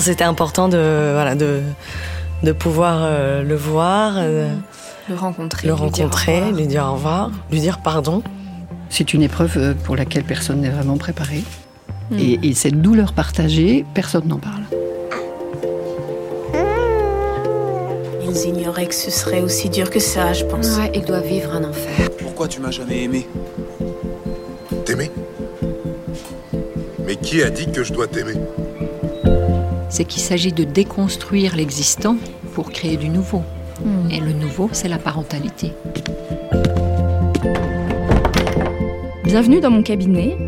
C'était important de, voilà, de, de pouvoir euh, le voir, euh, Le rencontrer. le lui dire au rencontrer, revoir. lui dire au revoir, lui dire pardon. C'est une épreuve euh, pour laquelle personne n'est vraiment préparé. Et, et cette douleur partagée, personne n'en parle. Ils ignoraient que ce serait aussi dur que ça, je pense. Ouais, il doit vivre un enfer. Pourquoi tu m'as jamais aimé? T'aimer? Mais qui a dit que je dois t'aimer? C'est qu'il s'agit de déconstruire l'existant pour créer du nouveau. Hmm. Et le nouveau, c'est la parentalité. Bienvenue dans mon cabinet.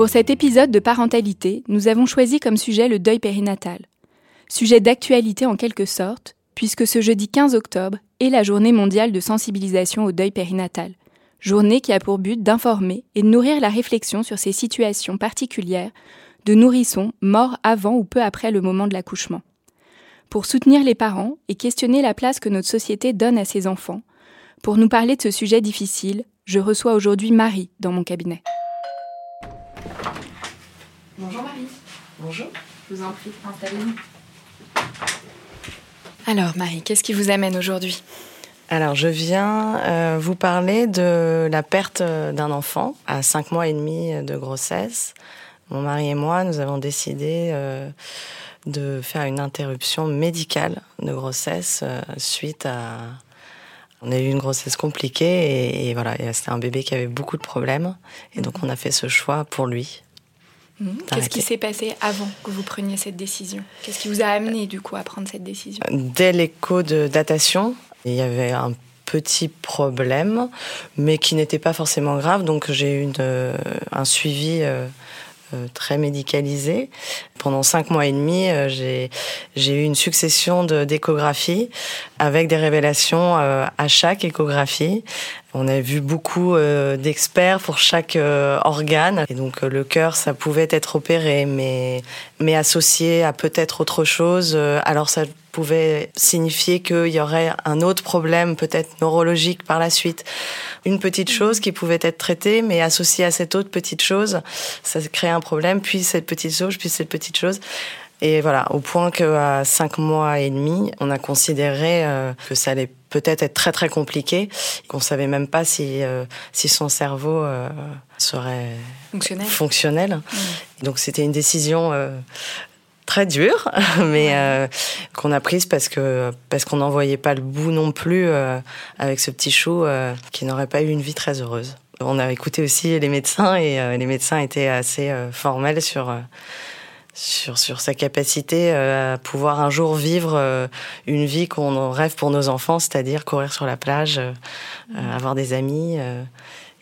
Pour cet épisode de parentalité, nous avons choisi comme sujet le deuil périnatal. Sujet d'actualité en quelque sorte, puisque ce jeudi 15 octobre est la journée mondiale de sensibilisation au deuil périnatal. Journée qui a pour but d'informer et de nourrir la réflexion sur ces situations particulières de nourrissons morts avant ou peu après le moment de l'accouchement. Pour soutenir les parents et questionner la place que notre société donne à ses enfants, pour nous parler de ce sujet difficile, je reçois aujourd'hui Marie dans mon cabinet. Bonjour Marie. Bonjour. Je vous en prie, installez-vous. Alors Marie, qu'est-ce qui vous amène aujourd'hui? Alors, je viens euh, vous parler de la perte euh, d'un enfant à 5 mois et demi de grossesse. Mon mari et moi, nous avons décidé euh, de faire une interruption médicale de grossesse euh, suite à... On a eu une grossesse compliquée et, et voilà, c'était un bébé qui avait beaucoup de problèmes. Et donc, on a fait ce choix pour lui. Qu'est-ce Arrêtez. qui s'est passé avant que vous preniez cette décision? Qu'est-ce qui vous a amené du coup à prendre cette décision? Dès l'écho de datation, il y avait un petit problème, mais qui n'était pas forcément grave. Donc j'ai eu une, euh, un suivi euh, très médicalisé. Pendant cinq mois et demi, euh, j'ai eu une succession d'échographies avec des révélations euh, à chaque échographie. On a vu beaucoup euh, d'experts pour chaque euh, organe. Et donc euh, le cœur, ça pouvait être opéré, mais, mais associé à peut-être autre chose. alors ça pouvait signifier qu'il y aurait un autre problème, peut-être neurologique par la suite. Une petite chose qui pouvait être traitée, mais associée à cette autre petite chose, ça crée un problème, puis cette petite chose, puis cette petite chose. Et voilà, au point qu'à cinq mois et demi, on a considéré que ça allait peut-être être très très compliqué, qu'on savait même pas si euh, si son cerveau euh, serait Fonctionnel fonctionnel. Donc c'était une décision euh, très dure, mais euh, qu'on a prise parce que parce qu'on n'en voyait pas le bout non plus euh, avec ce petit chou euh, qui n'aurait pas eu une vie très heureuse. On a écouté aussi les médecins et euh, les médecins étaient assez euh, formels sur euh, sur, sur sa capacité euh, à pouvoir un jour vivre euh, une vie qu'on rêve pour nos enfants, c'est-à-dire courir sur la plage, euh, euh, avoir des amis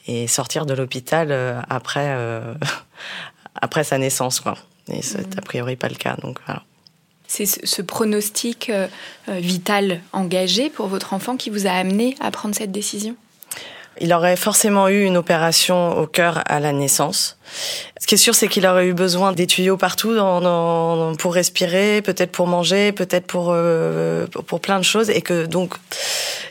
et sortir de l'hôpital après, après sa naissance. Quoi. Et c'est a priori pas le cas. Donc, voilà. C'est ce, pronostic vital engagé pour votre enfant qui vous a amené à prendre cette décision? Il aurait forcément eu une opération au cœur à la naissance. Ce qui est sûr, c'est qu'il aurait eu besoin des tuyaux partout dans, dans, pour respirer, peut-être pour manger, peut-être pour euh, pour plein de choses, et que donc,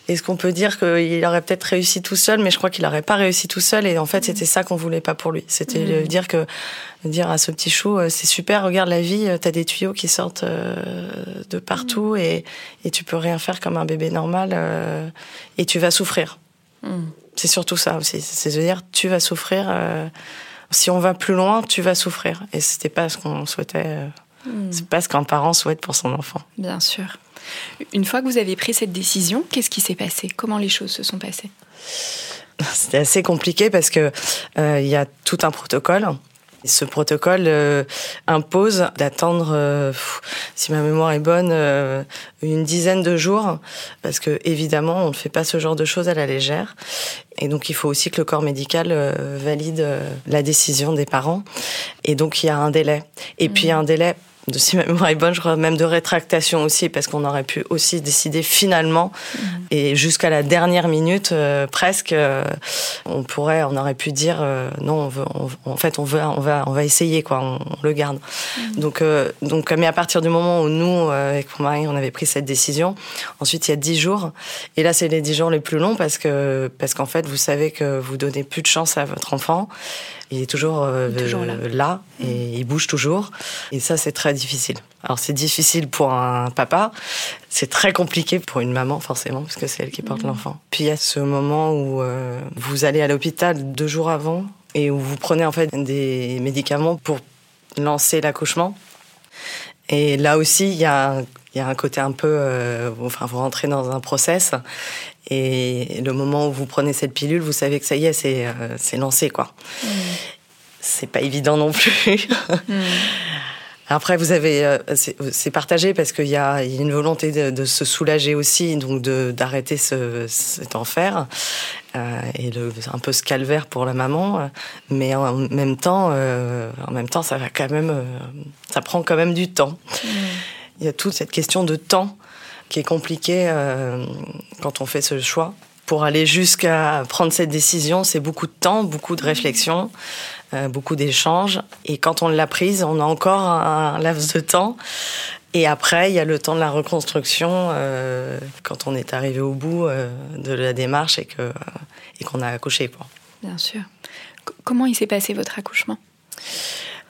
est-ce qu'on peut dire qu'il aurait peut-être réussi tout seul, mais je crois qu'il n'aurait pas réussi tout seul, et en fait, c'était ça qu'on voulait pas pour lui. C'était Mhm. dire que dire à ce petit chou, euh, c'est super, regarde la vie, euh, t'as des tuyaux qui sortent euh, de partout, et et tu peux rien faire comme un bébé normal, euh, et tu vas souffrir. C'est surtout ça aussi, c'est de dire tu vas souffrir. euh, si on va plus loin, tu vas souffrir. Et c'était pas ce qu'on souhaitait. euh. C'est pas ce qu'un parent souhaite pour son enfant. Bien sûr. Une fois que vous avez pris cette décision, qu'est-ce qui s'est passé? Comment les choses se sont passées? C'était assez compliqué parce que euh, il y a tout un protocole. Ce protocole euh, impose d'attendre, euh, si ma mémoire est bonne, euh, une dizaine de jours, parce que évidemment, on ne fait pas ce genre de choses à la légère. Et donc, il faut aussi que le corps médical valide la décision des parents. Et donc, il y a un délai. Et puis, un délai de si ma mémoire est bonne, je crois même de rétractation aussi, parce qu'on aurait pu aussi décider finalement, et jusqu'à la dernière minute euh, presque, euh, on pourrait, on aurait pu dire euh, non, on veut, on- en fait, on veut, on va, on va essayer quoi, on, on le garde. Donc, euh, donc, mais à partir du moment où nous, euh, avec mon mari, on avait pris cette décision, ensuite il y a dix jours, et là c'est les dix jours les plus longs parce que parce qu'en fait vous savez que vous donnez plus de chance à votre enfant. Il est toujours, euh, Il est toujours là. euh, là et il bouge toujours. Et ça, c'est très difficile. Alors, c'est difficile pour un papa. C'est très compliqué pour une maman, forcément, parce que c'est elle qui porte l'enfant. Puis, il y a ce moment où euh, vous allez à l'hôpital deux jours avant et où vous prenez, en fait, des médicaments pour lancer l'accouchement. Et là aussi, il y a, un- il y a un côté un peu... euh, enfin, vous rentrez dans un process. Et le moment où vous prenez cette pilule, vous savez que ça y est, c'est euh, c'est lancé, quoi. C'est pas évident non plus. Après, vous avez, euh, c'est partagé parce qu'il y y a une volonté de, de se soulager aussi, donc de d'arrêter ce, cet enfer euh, et le, un peu ce calvaire pour la maman. Mais en même temps, euh, en même temps, ça va quand même, euh, ça prend quand même du temps. Il y a toute cette question de temps qui est compliquée euh, quand on fait ce choix. Pour aller jusqu'à prendre cette décision, c'est beaucoup de temps, beaucoup de réflexion, euh, beaucoup d'échanges. Et quand on l'a prise, on a encore un laps de temps. Et après, il y a le temps de la reconstruction euh, quand on est arrivé au bout de la démarche et que et qu'on a accouché. Bien sûr. Comment il s'est passé votre accouchement?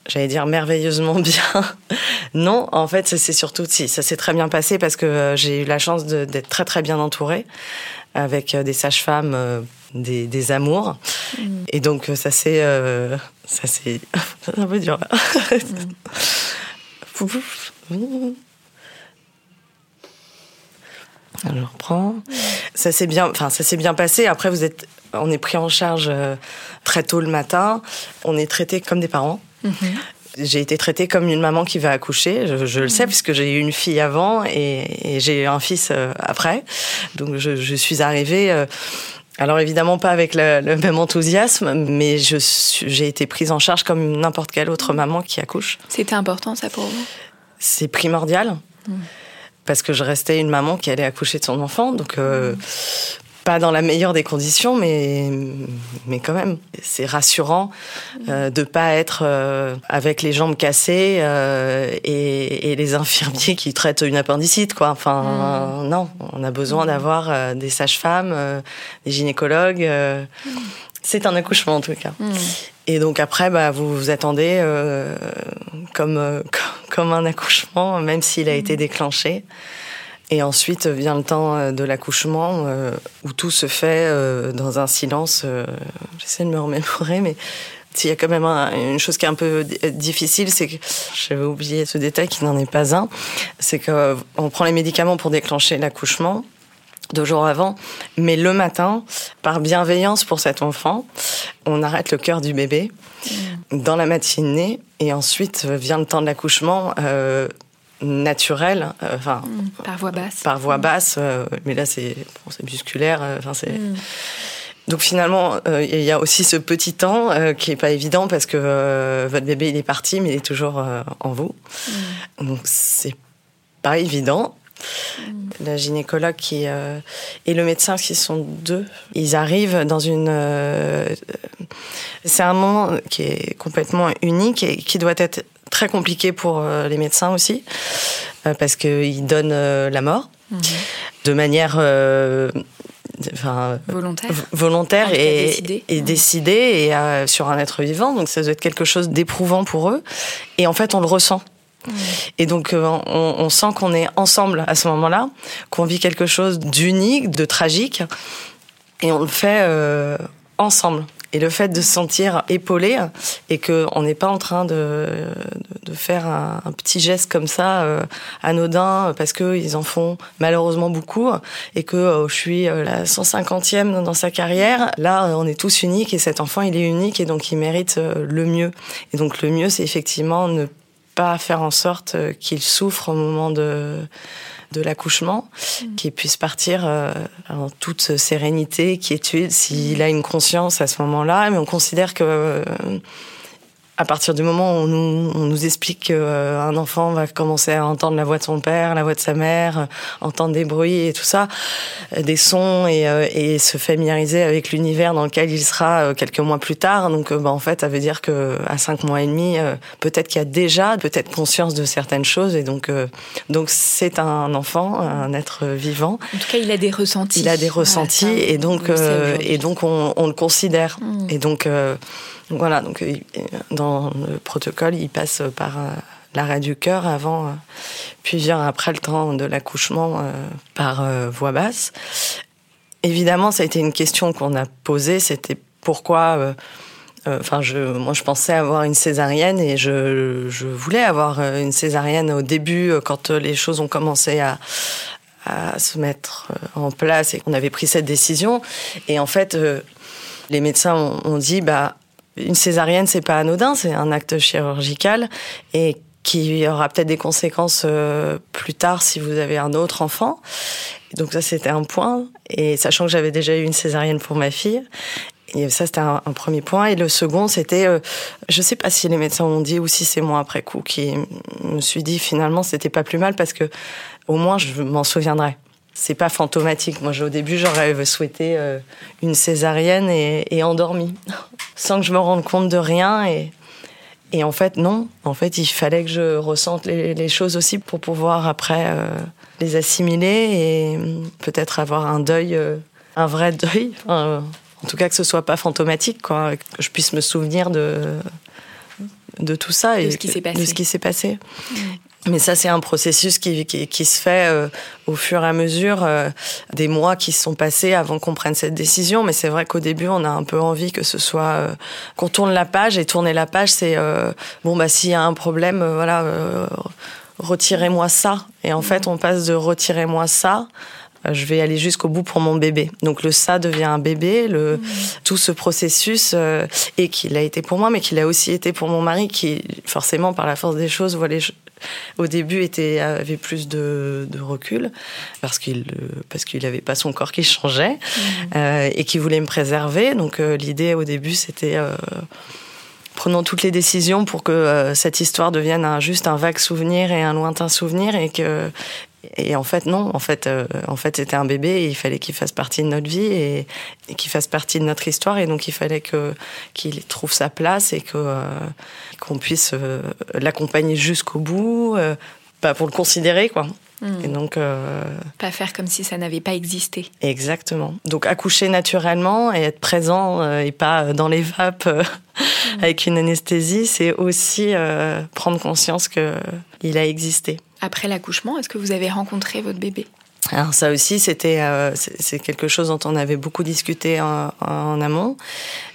J'allais dire merveilleusement bien. non, en fait, c'est surtout si ça s'est très bien passé parce que euh, j'ai eu la chance d'être très très bien entourée avec euh, des sages-femmes, euh, des, des amours, et donc euh, ça c'est ça c'est un peu dur. je reprends. Ça s'est bien, enfin ça s'est bien passé. Après, vous êtes, on est pris en charge euh, très tôt le matin. On est traité comme des parents. J'ai été traitée comme une maman qui va accoucher. Je, je le sais puisque j'ai eu une fille avant et, et j'ai eu un fils euh, après. Donc je, je suis arrivée. euh, alors évidemment pas avec le, le même enthousiasme, mais j'ai été prise en charge comme n'importe quelle autre maman qui accouche. C'était important ça pour vous? C'est primordial parce que je restais une maman qui allait accoucher de son enfant, donc euh, pas dans la meilleure des conditions, mais mais quand même, c'est rassurant euh, de pas être euh, avec les jambes cassées euh, et, et les infirmiers qui traitent une appendicite, quoi. Enfin, non, on a besoin d'avoir euh, des sages-femmes, des gynécologues. c'est un accouchement en tout cas. Et donc après, bah, vous vous attendez comme, comme un accouchement, même s'il a été déclenché. Et ensuite vient le temps euh, de l'accouchement euh, où tout se fait euh, dans un silence. euh, J'essaie de me remémorer, mais s'il y a quand même un- une chose qui est un peu di- difficile, c'est que j'avais oublié ce détail qui n'en est pas un, c'est qu'on prend les médicaments pour déclencher l'accouchement deux jours avant, mais le matin, par bienveillance pour cet enfant, on arrête le cœur du bébé dans la matinée et ensuite vient le temps de l'accouchement naturel, euh, enfin Par voix basse par voie basse, euh, mais là c'est bon, c'est musculaire, euh, enfin c'est. Donc finalement, il y a aussi ce petit temps qui est pas évident parce que votre bébé il est parti, mais il est toujours en vous. Donc c'est pas évident. la gynécologue qui et le médecin qui sont deux. Ils arrivent dans une. c'est un moment qui est complètement unique et qui doit être très compliqué pour les médecins aussi parce qu'ils donnent la mort mhm. de manière enfin, volontaire, volontaire et, et décidé et euh, sur un être vivant. Donc ça doit être quelque chose d'éprouvant pour eux. Et en fait, on le ressent. Et donc, euh, on, on sent qu'on est ensemble à ce moment-là, qu'on vit quelque chose d'unique, de tragique, et on le fait euh, ensemble. Et le fait de se sentir épaulé et qu'on n'est pas en train de, de, faire un, petit geste comme ça, euh, anodin, parce qu'ils en font malheureusement beaucoup et que euh, je suis euh, la 150e dans sa carrière. Là, on est tous uniques et cet enfant, il est unique et donc il mérite le mieux. Et donc le mieux, c'est effectivement ne pas faire en sorte qu'il souffre au moment de de l'accouchement, mm. qu'il puisse partir euh, en toute sérénité, quiétude, s'il a une conscience à ce moment-là. Mais on considère que euh, à partir du moment où on nous, on nous explique qu'un euh, enfant va commencer à entendre la voix de son père, la voix de sa mère, euh, entendre des bruits et tout ça, euh, des sons et, et se familiariser avec l'univers dans lequel il sera quelques mois plus tard. Donc, bah, en fait, ça veut dire que à cinq mois et demi, peut-être qu'il y a déjà peut-être conscience de certaines choses et donc donc c'est un enfant, un être vivant. En tout cas, il a des ressentis. Il a des ressentis et donc et donc on, on le considère mmh. et donc voilà, donc euh, dans le protocole, il passe par euh, l'arrêt du cœur avant, euh, puis après le temps de l'accouchement par voix basse. Évidemment, ça a été une question qu'on a posée, c'était pourquoi enfin je moi je pensais avoir une césarienne et je, je voulais avoir une césarienne au début quand les choses ont commencé à, à se mettre en place et qu'on avait pris cette décision et en fait les médecins ont, ont dit bah une césarienne, c'est pas anodin, c'est un acte chirurgical et qui aura peut-être des conséquences euh, plus tard si vous avez un autre enfant. Donc ça, c'était un point. Et sachant que j'avais déjà eu une césarienne pour ma fille, et ça, c'était un, premier point. Et le second, c'était, euh, je sais pas si les médecins ont dit ou si c'est moi après coup qui me suis dit finalement, c'était pas plus mal parce que au moins je m'en souviendrai c'est pas fantomatique. Moi, au début, j'aurais souhaité euh, une césarienne et, et endormie, sans que je me rende compte de rien. Et, et en fait, non. En fait, il fallait que je ressente les, choses aussi pour pouvoir après euh, les assimiler et euh, peut-être avoir un deuil, un vrai deuil. en tout cas, que ce soit pas fantomatique, quoi. Que je puisse me souvenir de de tout ça et de ce qui s'est passé. ce qui s'est passé. Mais ça, c'est un processus qui, qui, se fait euh, au fur et à mesure euh, des mois qui se sont passés avant qu'on prenne cette décision. Mais c'est vrai qu'au début, on a un peu envie que ce soit euh, qu'on tourne la page et tourner la page, c'est bon bah s'il y a un problème, voilà, retirez-moi ça. Et en fait, on passe de retirez-moi ça je vais aller jusqu'au bout pour mon bébé. Donc le ça devient un bébé, le mmh. tout ce processus et qu'il a été pour moi, mais qu'il a aussi été pour mon mari, qui forcément par la force des choses voit les, au début était, avait plus de, de recul parce qu'il parce qu'il n'avait pas son corps qui changeait mmh. euh, et qui voulait me préserver. Donc euh, l'idée au début c'était euh, prenons toutes les décisions pour que euh, cette histoire devienne un, juste un vague souvenir et un lointain souvenir et que et en fait non. En fait euh, en fait c'était un bébé. Et il fallait qu'il fasse partie de notre vie et, et qu'il fasse partie de notre histoire. Et donc il fallait que qu'il trouve sa place et que euh, qu'on puisse euh, l'accompagner jusqu'au bout pas pour le considérer quoi. Hmm. et donc pas faire comme si ça n'avait pas existé. Exactement. Donc accoucher naturellement et être présent et pas dans les vapes hmm. avec une anesthésie c'est aussi prendre conscience que il a existé après l'accouchement, est-ce que vous avez rencontré votre bébé? Alors ça aussi, c'était euh, quelque chose dont on avait beaucoup discuté en, amont.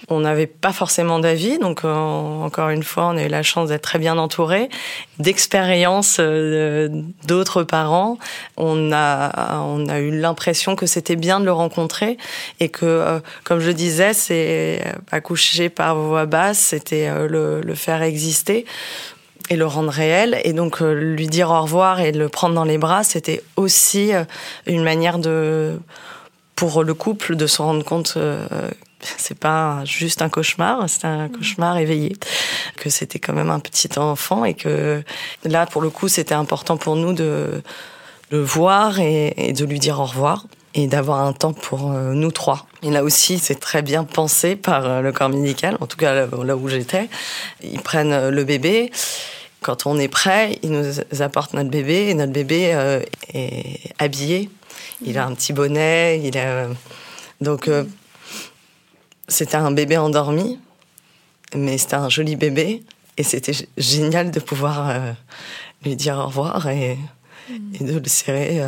On n'avait pas forcément d'avis, donc euh, encore une fois, on a eu la chance d'être très bien entouré, d'expériences euh, d'autres parents. On a on a eu l'impression que c'était bien de le rencontrer et que, comme je disais, c'est accoucher par voix basse, c'était le faire exister et le rendre réel. Et donc euh, lui dire au revoir et le prendre dans les bras, c'était aussi euh, une manière de pour le couple de se rendre compte euh, c'est pas juste un cauchemar, c'est un cauchemar éveillé, que c'était quand même un petit enfant et que là pour le coup c'était important pour nous de le voir et, de lui dire au revoir et d'avoir un temps pour nous trois. Et là aussi, c'est très bien pensé par le corps médical, en tout cas là où j'étais. Ils prennent le bébé. Quand on est prêt, ils nous apportent notre bébé et notre bébé est habillé. Il a un petit bonnet, il a donc c'était un bébé endormi, mais c'était un joli bébé. Et c'était génial de pouvoir euh, lui dire au revoir et, de le serrer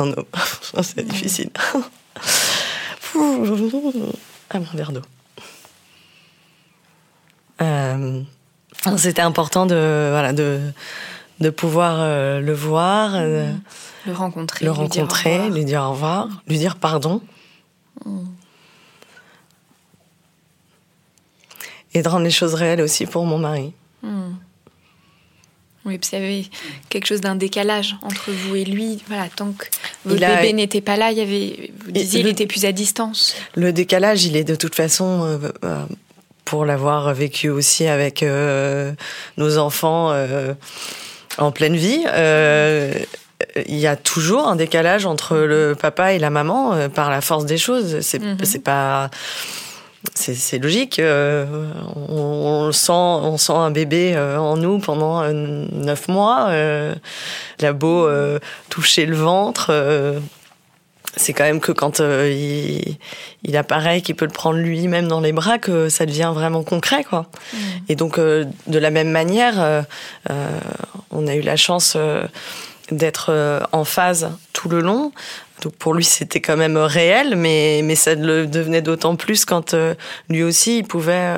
euh. C'est difficile. ah, mon verre d'eau. Euh, c'était important de, voilà, de, de pouvoir le voir, le rencontrer, le rencontrer, lui dire au revoir, lui dire pardon. Mm. et de rendre les choses réelles aussi pour mon mari. Hmm. Oui, puis il y avait quelque chose d'un décalage entre vous et lui. Voilà, tant que votre bébé n'était pas là, il y avait, vous disiez, il était plus à distance. Le décalage, il est de toute façon, euh, euh, pour l'avoir vécu aussi avec euh, nos enfants en pleine vie, il y a toujours un décalage entre le papa et la maman par la force des choses. C'est c'est pas c'est logique. Euh, on, sent, on sent un bébé euh, en nous pendant euh, neuf mois. il a beau toucher le ventre, c'est quand même que quand il, il, apparaît, qu'il peut le prendre lui-même dans les bras, que ça devient vraiment concret, quoi. Mmh. Et donc, de la même manière, on a eu la chance d'être en phase tout le long. Donc pour lui, c'était quand même réel, mais, mais ça le devenait d'autant plus quand euh, lui aussi, il pouvait,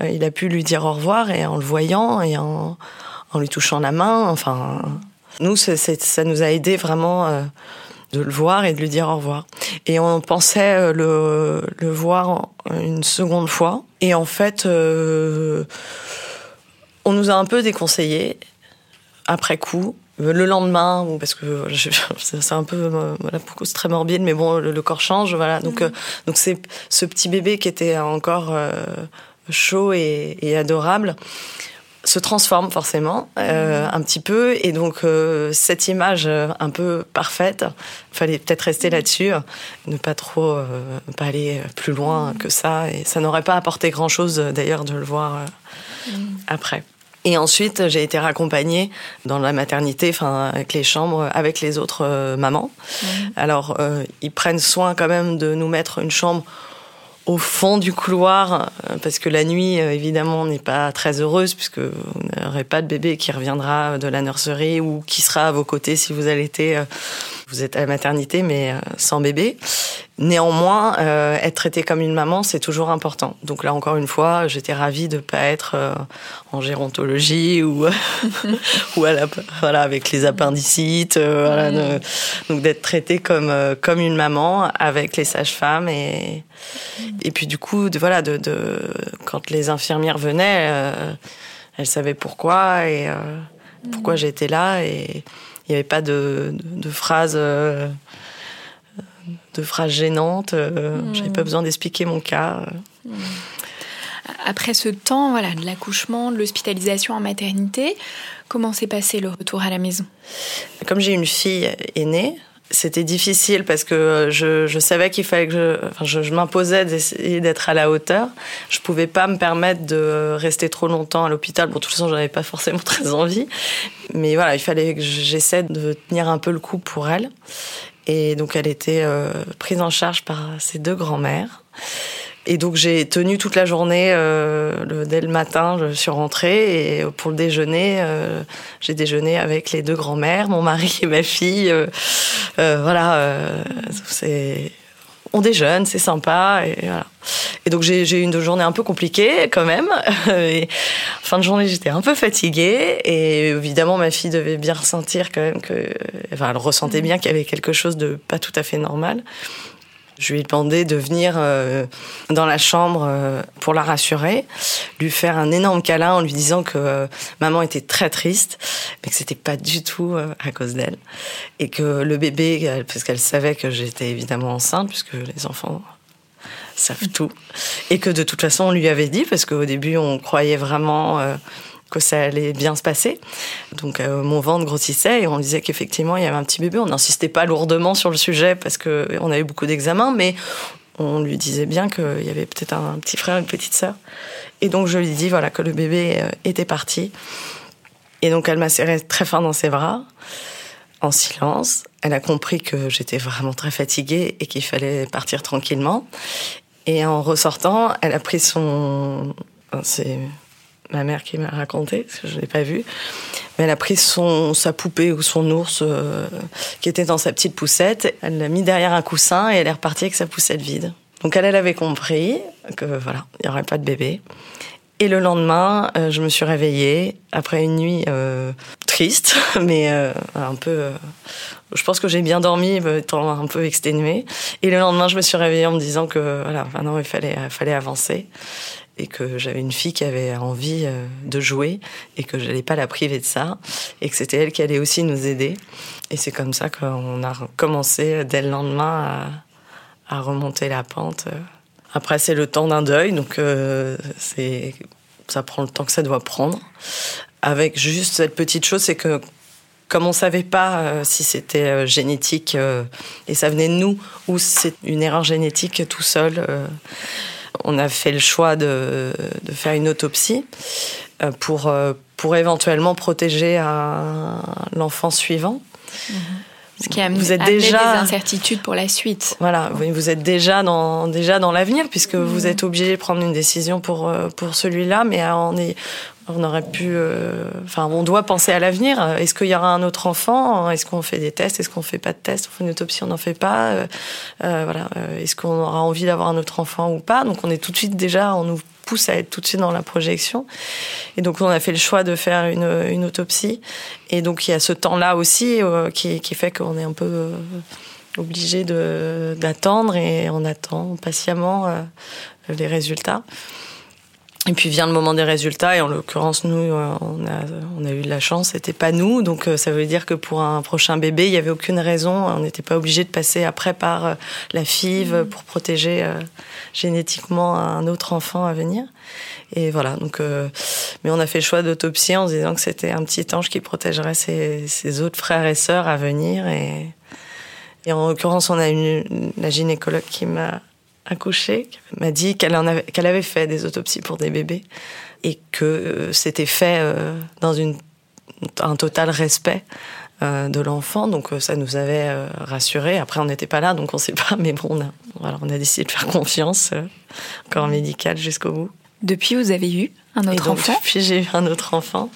euh, il a pu lui dire au revoir et en le voyant et en, en lui touchant la main. Enfin, nous, ça nous a aidé vraiment euh, de le voir et de lui dire au revoir. Et on pensait le, le voir une seconde fois. Et en fait, on nous a un peu déconseillé après coup le lendemain, parce que c'est un peu euh, voilà, c'est très morbide, mais bon, le, corps change, voilà. Donc, mm. euh, donc c'est ce petit bébé qui était encore euh, chaud et, adorable se transforme forcément mm. un petit peu et donc cette image un peu parfaite fallait peut-être rester mm. là-dessus ne pas trop pas aller plus loin que ça et ça n'aurait pas apporté grand chose d'ailleurs de le voir après et ensuite, j'ai été raccompagnée dans la maternité, enfin avec les chambres, avec les autres euh, mamans. Mmh. Alors, euh, ils prennent soin quand même de nous mettre une chambre au fond du couloir, euh, parce que la nuit, évidemment, on n'est pas très heureuse, puisque vous n'aurez pas de bébé qui reviendra de la nurserie ou qui sera à vos côtés si vous allez être vous êtes à la maternité, mais sans bébé. Néanmoins, euh, être traitée comme une maman, c'est toujours important. Donc là, encore une fois, j'étais ravie de pas être euh, en gérontologie ou ou à la, voilà avec les appendicites, euh, voilà, donc d'être traitée comme comme une maman avec les sages-femmes et et puis du coup, de, voilà, de, de quand les infirmières venaient, elles savaient pourquoi et pourquoi j'étais là et il n'y avait pas de, de, de phrases de phrases gênantes. Euh, hmm. J'avais pas besoin d'expliquer mon cas. Hmm. Après ce temps voilà, de l'accouchement, de l'hospitalisation en maternité, comment s'est passé le retour à la maison? Comme j'ai une fille aînée, c'était difficile parce que je, savais qu'il fallait que je, je, m'imposais d'essayer d'être à la hauteur. Je pouvais pas me permettre de rester trop longtemps à l'hôpital. Bon, de toute façon, j'en avais pas forcément très envie. Mais voilà, il fallait que j'essaie de tenir un peu le coup pour elle. Et donc elle était euh, prise en charge par ses deux grands-mères. Et donc j'ai tenu toute la journée, euh, le, dès le matin, je suis rentrée et pour le déjeuner, euh, j'ai déjeuné avec les deux grands-mères, mon mari et ma fille. Euh, euh voilà, euh, c'est on déjeune, c'est sympa et voilà. Et donc j'ai eu une journée un peu compliquée quand même. Et fin de journée, j'étais un peu fatiguée et évidemment ma fille devait bien ressentir quand même que, enfin, elle ressentait bien qu'il y avait quelque chose de pas tout à fait normal. Je lui ai demandé de venir euh, dans la chambre euh, pour la rassurer, lui faire un énorme câlin en lui disant que euh, maman était très triste, mais que c'était pas du tout à cause d'elle. Et que le bébé, parce qu'elle savait que j'étais évidemment enceinte, puisque les enfants savent tout. Et que de toute façon, on lui avait dit, parce qu'au début, on croyait vraiment que ça allait bien se passer. Donc euh, mon ventre grossissait et on disait qu'effectivement il y avait un petit bébé. On n'insistait pas lourdement sur le sujet parce que on avait beaucoup d'examens, mais on lui disait bien qu'il y avait peut-être un, petit frère, une petite sœur. Et donc je lui dis voilà que le bébé euh, était parti. Et donc elle m'a serré très fort dans ses bras, en silence. Elle a compris que j'étais vraiment très fatiguée et qu'il fallait partir tranquillement. Et en ressortant, elle a pris son... C'est ma mère qui m'a raconté, parce que je ne l'ai pas vu. Mais elle a pris son, sa poupée ou son ours euh, qui était dans sa petite poussette, elle l'a mis derrière un coussin et elle est repartie avec sa poussette vide. Donc elle, elle avait compris que voilà, il n'y aurait pas de bébé. Et le lendemain, euh, je me suis réveillée après une nuit euh, triste, mais un peu. je pense que j'ai bien dormi, étant un peu exténuée. Et le lendemain, je me suis réveillée en me disant que voilà, maintenant il fallait, fallait avancer et que j'avais une fille qui avait envie euh, de jouer et que je n'allais pas la priver de ça et que c'était elle qui allait aussi nous aider. Et c'est comme ça qu'on a commencé dès le lendemain à, remonter la pente. Après, c'est le temps d'un deuil, donc euh, ça prend le temps que ça doit prendre. Avec juste cette petite chose, c'est que comme on savait pas euh, si c'était génétique et ça venait de nous ou c'est une erreur génétique tout seul on a fait le choix de, faire une autopsie euh, pour, euh, pour éventuellement protéger l'enfant suivant. Ce qui a amené, vous êtes déjà des incertitudes pour la suite. Voilà, vous êtes déjà dans déjà dans l'avenir puisque vous êtes obligé de prendre une décision pour euh, pour celui-là, mais est on aurait pu, euh, enfin, on doit penser à l'avenir. Est-ce qu'il y aura un autre enfant? Est-ce qu'on fait des tests? Est-ce qu'on fait pas de tests? On fait une autopsie On n'en fait pas euh, euh, Voilà. Est-ce qu'on aura envie d'avoir un autre enfant ou pas? Donc, on est tout de suite déjà, on nous pousse à être tout de suite dans la projection. Et donc, on a fait le choix de faire une, une autopsie. Et donc, il y a ce temps-là aussi qui, qui, fait qu'on est un peu obligé d'attendre et on attend patiemment les résultats. Et puis vient le moment des résultats, et en l'occurrence, nous, euh, on a, on a eu de la chance, c'était pas nous. Donc euh, ça veut dire que pour un prochain bébé, il n'y avait aucune raison, on n'était pas obligé de passer après par euh, la FIV mmh. pour protéger génétiquement un autre enfant à venir. Et voilà, donc, mais on a fait le choix d'autopsie en se disant que c'était un petit ange qui protégerait ses, ses, autres frères et sœurs à venir. Et, et en l'occurrence, on a une, la gynécologue qui m'a accouchée m'a dit qu'elle avait, fait des autopsies pour des bébés et que euh, c'était fait euh, dans une, un total respect euh, de l'enfant. Donc ça nous avait rassurés. Après, on n'était pas là, donc on ne sait pas. Mais bon, on a, voilà, on a décidé de faire confiance, corps médical jusqu'au bout. Depuis, vous avez eu un autre enfant? Depuis, j'ai eu un autre enfant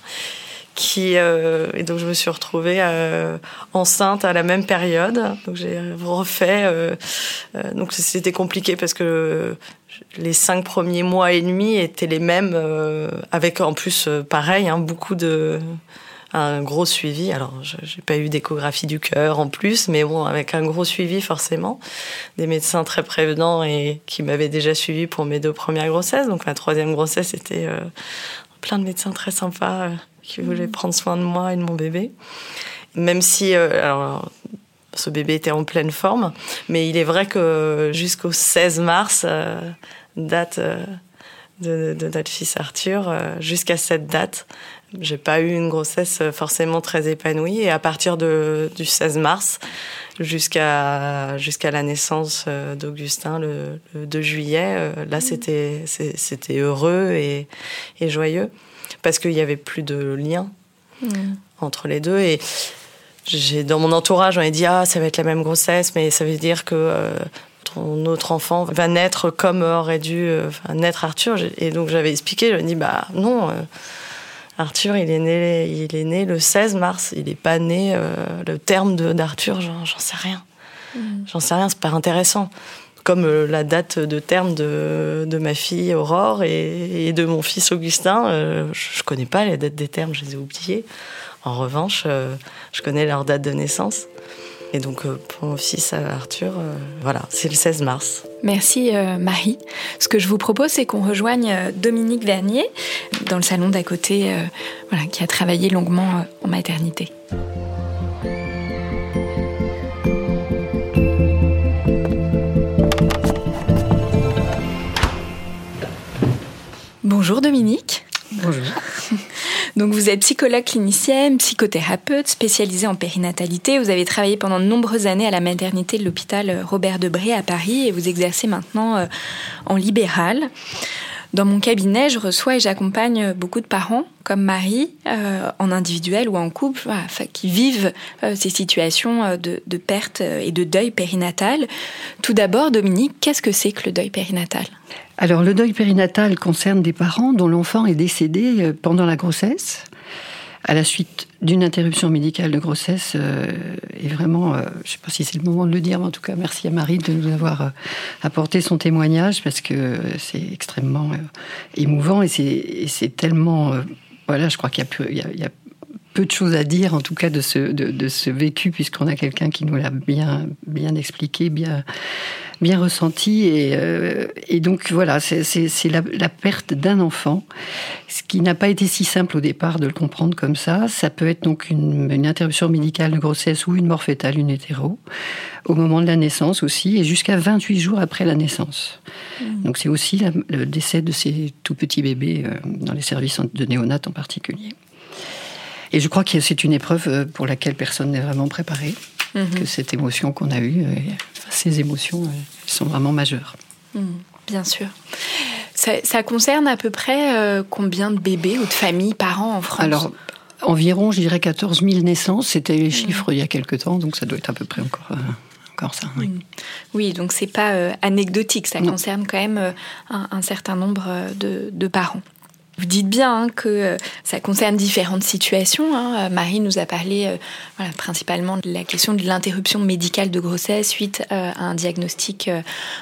qui euh, et donc je me suis retrouvée euh, enceinte à la même période. Donc j'ai refait euh, euh, donc c'était compliqué parce que les cinq premiers mois et demi étaient les mêmes euh, avec en plus pareil hein, beaucoup de un gros suivi. Alors j'ai pas eu d'échographie du cœur en plus mais bon avec un gros suivi forcément des médecins très prévenants et qui m'avaient déjà suivi pour mes deux premières grossesses. Donc la troisième grossesse était plein de médecins très sympas qui voulait prendre soin de moi et de mon bébé. Même si euh, alors, ce bébé était en pleine forme, mais il est vrai que jusqu'au 16 mars, euh, date euh, de, de, notre fils Arthur, jusqu'à cette date, j'ai pas eu une grossesse forcément très épanouie. Et à partir de, du 16 mars jusqu'à jusqu'à la naissance d'Augustin le, le, 2 juillet, là c'était c'était heureux et, et joyeux parce qu'il y avait plus de lien mm. entre les deux et j'ai dans mon entourage on a dit ah ça va être la même grossesse mais ça veut dire que euh, ton autre enfant va naître comme aurait dû euh, naître Arthur et donc j'avais expliqué je dit bah non euh, Arthur il est né il est né le 16 mars il n'est pas né le terme d'Arthur j'en sais rien mm. j'en sais rien c'est pas intéressant comme euh, la date de terme de, de ma fille Aurore et, et, de mon fils Augustin. Euh, je connais pas les dates des termes, je les ai oubliées. En revanche, euh, je connais leur date de naissance. Et donc, euh, pour mon fils Arthur, euh, voilà, c'est le 16 mars. Merci Marie. Ce que je vous propose, c'est qu'on rejoigne Dominique Vernier dans le salon d'à côté, voilà, qui a travaillé longuement en maternité. Bonjour Dominique. Bonjour. Donc vous êtes psychologue clinicienne, psychothérapeute, spécialisée en périnatalité. Vous avez travaillé pendant de nombreuses années à la maternité de l'hôpital Robert Debré à Paris et vous exercez maintenant euh, en libéral. Dans mon cabinet, je reçois et j'accompagne beaucoup de parents, comme Marie, euh, en individuel ou en couple, qui vivent euh, ces situations de, perte et de deuil périnatal. Tout d'abord, Dominique, qu'est-ce que c'est que le deuil périnatal? Alors, le deuil périnatal concerne des parents dont l'enfant est décédé pendant la grossesse. À la suite d'une interruption médicale de grossesse euh, et vraiment, euh, je ne sais pas si c'est le moment de le dire, mais en tout cas, merci à Marie de nous avoir euh, apporté son témoignage parce que c'est extrêmement émouvant et c'est tellement, voilà, je crois qu'il y, y, a peu de choses à dire, en tout cas, de ce, de, de ce vécu, puisqu'on a quelqu'un qui nous l'a bien, bien expliqué, bien, bien ressenti. Et, euh, et donc voilà, c'est la, la, perte d'un enfant, ce qui n'a pas été si simple au départ de le comprendre comme ça. Ça peut être donc une, une interruption médicale de grossesse ou une mort fétale, une hétéro, au moment de la naissance aussi, et jusqu'à 28 jours après la naissance. Mmh. Donc c'est aussi le décès de ces tout petits bébés euh, dans les services de néonat en particulier. Et je crois que c'est une épreuve euh, pour laquelle personne n'est vraiment préparé. Mhm. Que cette émotion qu'on a eue, ces émotions euh, sont vraiment majeures. Mhm, bien sûr. Ça, concerne à peu près euh, combien de bébés ou de familles par an en France? Alors, environ, je dirais 14 000 naissances. C'était les mhm. chiffres il y a quelque temps, donc ça doit être à peu près encore. encore ça, oui. oui donc c'est pas anecdotique, ça concerne quand même un, certain nombre de, de parents. Vous dites bien hein, que euh, ça concerne différentes situations. Hein. Euh, Marie nous a parlé euh, voilà, principalement de la question de l'interruption médicale de grossesse suite à un diagnostic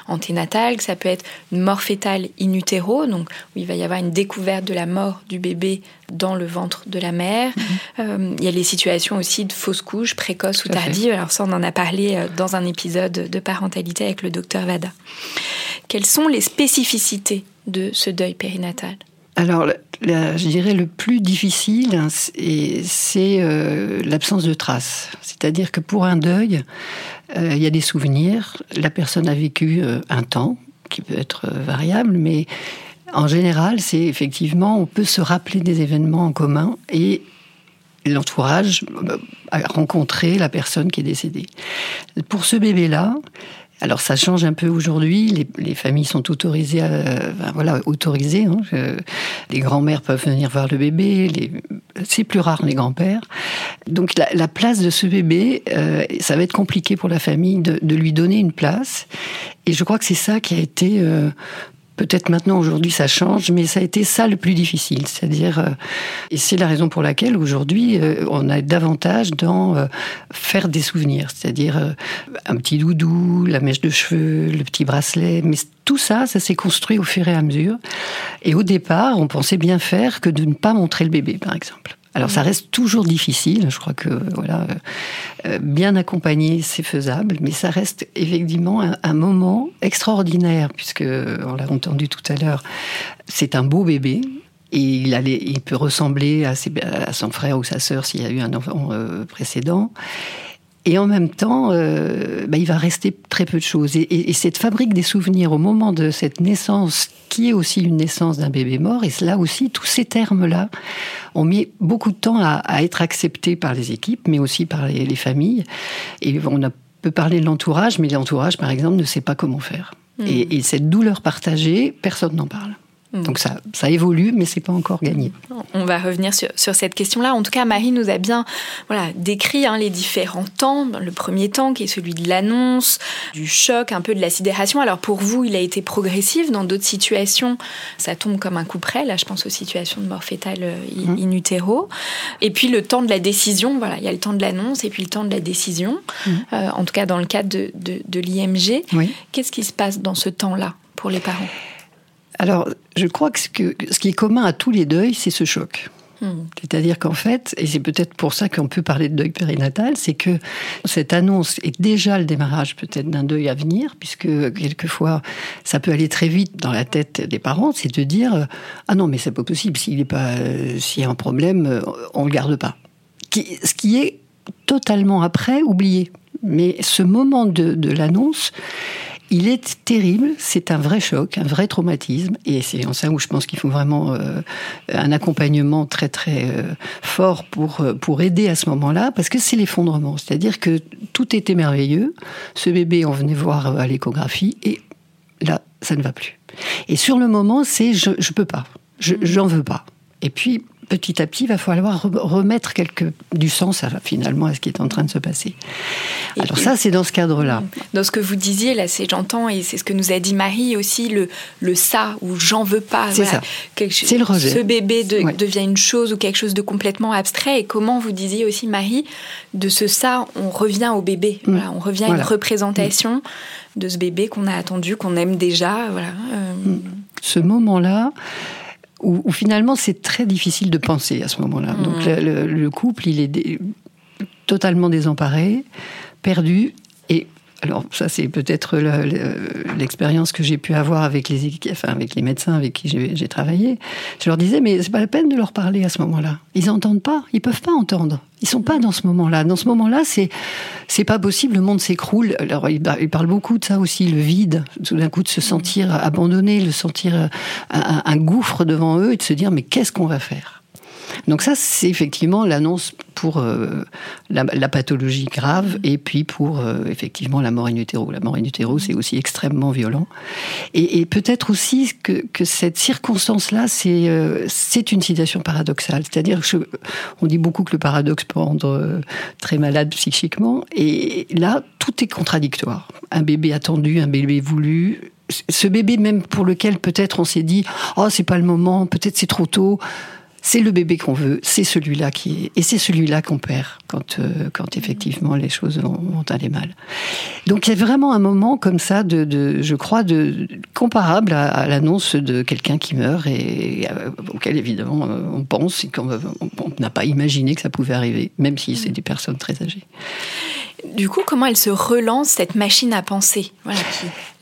anténatal. Ça peut être une mort fétale in utero, donc où il va y avoir une découverte de la mort du bébé dans le ventre de la mère. Mm-hmm. il y a les situations aussi de fausse couche, précoce ou tardive. Alors ça, on en a parlé dans un épisode de parentalité avec le docteur Vada. Quelles sont les spécificités de ce deuil périnatal? Alors, je dirais le plus difficile, c'est euh, l'absence de traces. C'est-à-dire que pour un deuil, euh, il y a des souvenirs. La personne a vécu euh, un temps qui peut être variable, mais en général, c'est effectivement, on peut se rappeler des événements en commun et l'entourage a rencontré la personne qui est décédée. Pour ce bébé-là, alors ça change un peu aujourd'hui. Les, familles sont autorisées, à, voilà, autorisées. Hein. les grands-mères peuvent venir voir le bébé. c'est plus rare les grands-pères. Donc la, place de ce bébé, euh, ça va être compliqué pour la famille de, lui donner une place. Et je crois que c'est ça qui a été euh, Peut-être maintenant, aujourd'hui, ça change, mais ça a été ça le plus difficile. C'est-à-dire, euh, et c'est la raison pour laquelle aujourd'hui, euh, on a davantage dans euh, faire des souvenirs. C'est-à-dire un petit doudou, la mèche de cheveux, le petit bracelet. Mais tout ça, ça s'est construit au fur et à mesure. Et au départ, on pensait bien faire que de ne pas montrer le bébé, par exemple. Alors ça reste toujours difficile, je crois que voilà, euh, bien accompagné c'est faisable, mais ça reste effectivement un, moment extraordinaire puisque on l'a entendu tout à l'heure, c'est un beau bébé. Et il, peut ressembler à, à son frère ou sa sœur s'il y a eu un enfant euh, précédent. Et en même temps, euh, bah, il va rester très peu de choses. Et, cette fabrique des souvenirs au moment de cette naissance, qui est aussi une naissance d'un bébé mort, et là aussi, tous ces termes-là ont mis beaucoup de temps à, être acceptés par les équipes, mais aussi par les, familles. Et on a, peut parler de l'entourage, mais l'entourage, par exemple, ne sait pas comment faire. Mmh. Et, et cette douleur partagée, personne n'en parle. Mm. Donc ça, ça évolue, mais c'est pas encore gagné. On va revenir sur, sur cette question-là. En tout cas, Marie nous a bien voilà, décrit hein, les différents temps. Le premier temps qui est celui de l'annonce, du choc, un peu de la sidération. Alors pour vous, il a été progressif. Dans d'autres situations, ça tombe comme un coup près. Là, je pense aux situations de mort fétale euh, mm. in utero. Et puis le temps de la décision. Voilà, il y a le temps de l'annonce et puis le temps de la décision. Mm. Euh, en tout cas, dans le cadre de, de, de l'IMG. Qu'est-ce qui se passe dans ce temps-là pour les parents? Alors, je crois que ce, qui est commun à tous les deuils, c'est ce choc. Hmm. C'est-à-dire qu'en fait, et c'est peut-être pour ça qu'on peut parler de deuil périnatal, c'est que cette annonce est déjà le démarrage peut-être d'un deuil à venir, puisque quelquefois ça peut aller très vite dans la tête des parents, c'est de dire ah non mais c'est pas possible, s'il est pas, s'il y a un problème, on le garde pas. Ce qui est totalement après oublié. Mais ce moment de, de l'annonce il est terrible, c'est un vrai choc, un vrai traumatisme, et c'est en ça où je pense qu'il faut vraiment euh, un accompagnement très très euh, fort pour euh, pour aider à ce moment-là, parce que c'est l'effondrement, c'est-à-dire que tout était merveilleux, ce bébé on venait voir à l'échographie et là ça ne va plus. Et sur le moment c'est je je peux pas, je j'en veux pas. Et puis petit à petit, il va falloir remettre quelque, du sens à, finalement à ce qui est en train de se passer. Alors ça, c'est dans ce cadre-là. Dans ce que vous disiez, là, c'est j'entends, et c'est ce que nous a dit Marie aussi, le, le ça, ou j'en veux pas. C'est ça. C'est le rejet. Ce bébé devient une chose ou quelque chose de complètement abstrait. Et comment vous disiez aussi, Marie, de ce ça, on revient au bébé. Mm. Voilà, on revient à une représentation de ce bébé qu'on a attendu, qu'on aime déjà. Voilà. Euh, mm. Ce moment-là, où, finalement c'est très difficile de penser à ce moment-là. Mm. Donc le, couple, il est totalement désemparé, perdu, et alors ça c'est peut-être l'expérience que j'ai pu avoir avec les, enfin, avec les médecins avec qui j'ai travaillé. Je leur disais mais c'est pas la peine de leur parler à ce moment-là. Ils n'entendent pas, ils peuvent pas entendre. Ils sont pas dans ce moment-là. Dans ce moment-là, c'est c'est pas possible. Le monde s'écroule. Alors ils parlent beaucoup de ça aussi, le vide. Tout d'un coup de se sentir abandonné, de sentir un, un gouffre devant eux et de se dire mais qu'est-ce qu'on va faire? Donc ça, c'est effectivement l'annonce pour euh, la, pathologie grave et puis pour euh, effectivement la mort in utero. La mort in utero, c'est aussi extrêmement violent. Et, peut-être aussi que, cette circonstance-là, c'est euh, c'est une situation paradoxale. C'est-à-dire, on dit beaucoup que le paradoxe peut rendre très malade psychiquement. Et là, tout est contradictoire. Un bébé attendu, un bébé voulu, ce bébé même pour lequel peut-être on s'est dit oh c'est pas le moment peut-être c'est trop tôt c'est le bébé qu'on veut, c'est celui-là qui est, et c'est celui-là qu'on perd quand, euh, quand effectivement les choses vont, aller mal. Donc il y a vraiment un moment comme ça de, je crois, de comparable à, l'annonce de quelqu'un qui meurt et euh, auquel évidemment euh, on pense et qu'on n'a pas imaginé que ça pouvait arriver, même si c'est des personnes très âgées. Du coup, comment elle se relance cette machine à penser voilà,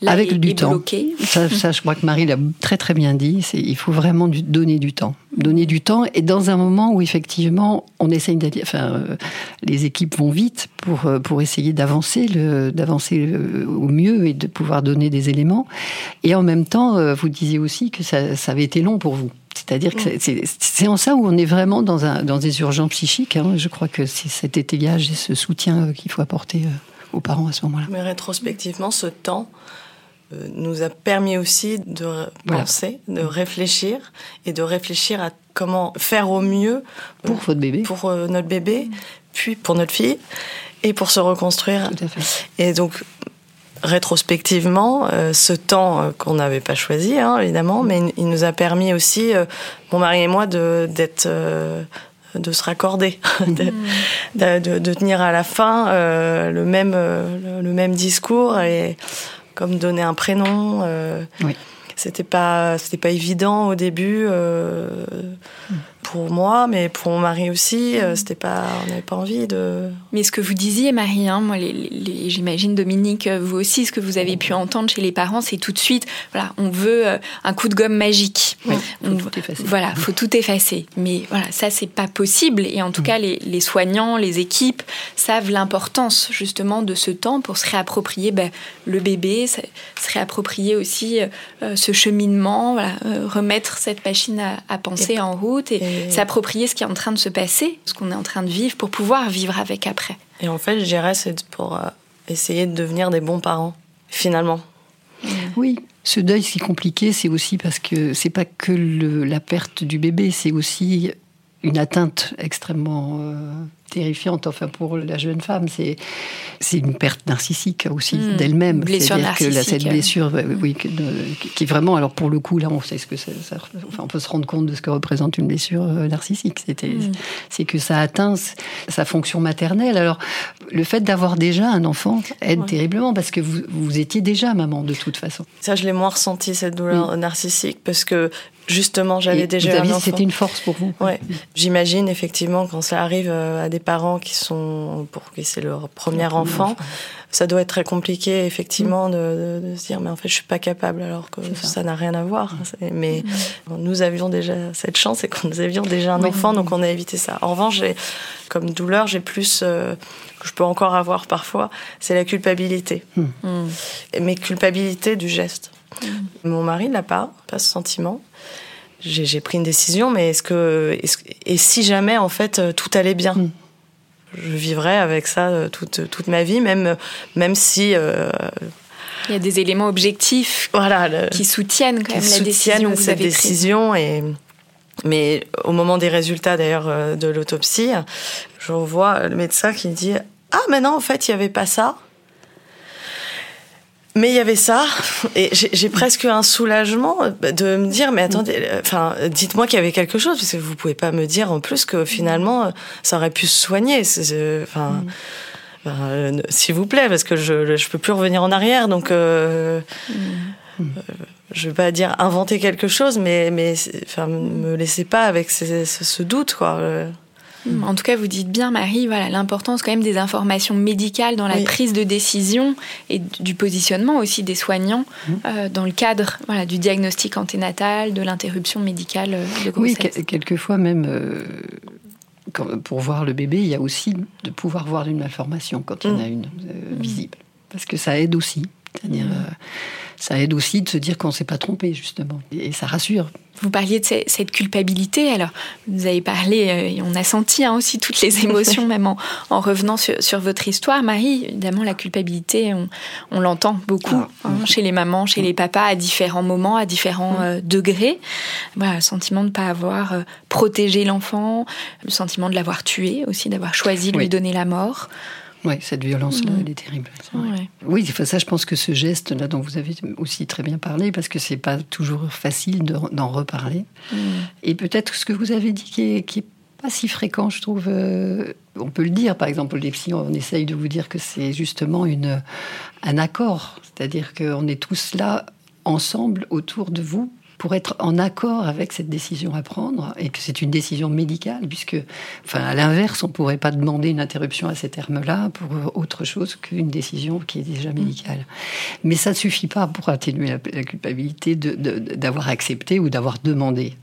Avec du temps. Ça, ça, je crois que Marie l'a très très bien dit. Il faut vraiment donner du temps donner du temps et dans un moment où effectivement on essaye d'aller, enfin euh, les équipes vont vite pour euh, pour essayer d'avancer au mieux et de pouvoir donner des éléments et en même temps euh, vous disiez aussi que ça, ça avait été long pour vous. C'est-à-dire que c'est en ça où on est vraiment dans, un, dans des urgences psychiques. Hein. Je crois que c'est cet étayage et ce soutien qu'il faut apporter aux parents à ce moment-là. Mais rétrospectivement, ce temps, euh, nous a permis aussi de penser, de réfléchir et de réfléchir à comment faire au mieux pour votre bébé, pour euh, notre bébé, puis pour notre fille et pour se reconstruire. Tout à fait. Et donc rétrospectivement, euh, ce temps qu'on n'avait pas choisi, hein, évidemment, mais il nous a permis aussi, mon mari et moi, de d'être de se raccorder, de, de, de, tenir à la fin le même le, même discours et comme donner un prénom. Euh, oui. C'était pas, c'était pas évident au début. Euh, mm pour moi, mais pour mon mari aussi, euh, c'était pas, on n'avait pas envie de. Mais ce que vous disiez, Marie, hein, moi, les, j'imagine Dominique, euh, vous aussi, ce que vous avez pu entendre chez les parents, c'est tout de suite, voilà, on veut euh, un coup de gomme magique. Oui, faut tout effacer. Voilà, faut tout effacer. Mais voilà, ça c'est pas possible. Et en tout mm. cas, les, les, soignants, les équipes savent l'importance justement de ce temps pour se réapproprier ben, le bébé, se réapproprier aussi ce cheminement, voilà, remettre cette machine à, à penser en route et s'approprier ce qui est en train de se passer, ce qu'on est en train de vivre, pour pouvoir vivre avec après. Et en fait, je dirais, c'est pour euh, essayer de devenir des bons parents, finalement. Oui, ce deuil, si compliqué, c'est aussi parce que c'est pas que la perte du bébé, c'est aussi une atteinte extrêmement euh, terrifiante, enfin pour la jeune femme, c'est c'est une perte narcissique aussi hmm. d'elle-même. C'est-à-dire que cette blessure, oui, qui, vraiment, alors pour le coup, là, on sait ce que ça, enfin, on peut se rendre compte de ce que représente une blessure euh, narcissique. C'était, hmm. c'est que ça atteint sa fonction maternelle. Alors, le fait d'avoir déjà un enfant aide terriblement parce que vous, vous étiez déjà maman de toute façon. Ça, je l'ai moins ressenti cette douleur narcissique parce que justement, j'avais déjà un enfant. C'était une force pour vous. Ouais. J'imagine effectivement quand ça arrive euh, à des des parents qui sont pour qui c'est leur premier enfant, ça doit être très compliqué effectivement de, de, se dire mais en fait je suis pas capable alors que ça n'a rien à voir. Mais nous avions déjà cette chance et qu'on nous avions déjà un enfant donc on a évité ça. En revanche, comme douleur j'ai plus que je peux encore avoir parfois, c'est la culpabilité. Mais culpabilité du geste. Mon mari n'a pas, pas ce sentiment. J'ai pris une décision, mais est-ce que, est et si jamais en fait tout allait bien, Mm. Je vivrais avec ça euh, toute, toute ma vie, même, même si. Euh, Il y a des éléments objectifs voilà, le, qui soutiennent quand qui même la décision soutiennent que vous cette prise. décision et. Mais au moment des résultats d'ailleurs euh, de l'autopsie, je revois le médecin qui dit Ah, mais non, en fait, il n'y avait pas ça. Mais il y avait ça, et j'ai presque un soulagement de me dire, mais attendez, enfin, dites-moi qu'il y avait quelque chose, parce que vous pouvez pas me dire en plus que finalement, ça aurait pu se soigner. Enfin, ben, euh, s'il vous plaît, parce que je je peux plus revenir en arrière, donc euh, euh, je vais pas dire inventer quelque chose, mais mais enfin, me laissez pas avec ce, ce- ce doute, quoi. Euh, En tout cas, vous dites bien, Marie, voilà l'importance quand même des informations médicales dans la Oui. prise de décision et du positionnement aussi des soignants euh, dans le cadre voilà, du diagnostic anténatal, de l'interruption médicale euh, de Oui, grossesse. que- quelquefois même, euh, quand- pour voir le bébé, il y a aussi de pouvoir voir une malformation quand il y en a une euh, visible. Parce que ça aide aussi. C'est-à-dire, ça aide aussi de se dire qu'on ne s'est pas trompé, justement. Et ça rassure. Vous parliez de ce- cette culpabilité. Alors, vous avez parlé, euh, et on a senti hein, aussi toutes les émotions, même en, en revenant sur, sur votre histoire. Marie, évidemment, la culpabilité, on, on l'entend beaucoup Ah, hein, chez les mamans, chez les papas, à différents moments, à différents euh, degrés. Voilà, le sentiment de ne pas avoir euh, protégé l'enfant, le sentiment de l'avoir tué aussi, d'avoir choisi de lui donner la mort. Oui, cette violence-là, Mhm. elle est terrible. Ouais. Oui, enfin, ça, je pense que ce geste-là dont vous avez aussi très bien parlé, parce que c'est pas toujours facile de- d'en reparler. Mm. Et peut-être ce que vous avez dit qui est, qui est pas si fréquent, je trouve. euh, on peut le dire, par exemple, les psys, on essaye de vous dire que c'est justement une, un accord. C'est-à-dire qu'on est tous là, ensemble, autour de vous, pour être en accord avec cette décision à prendre, et que c'est une décision médicale, puisque, enfin, à l'inverse, on pourrait pas demander une interruption à ces termes-là pour autre chose qu'une décision qui est déjà médicale. Mais ça ne suffit pas pour atténuer la, la culpabilité d'avoir accepté ou d'avoir demandé.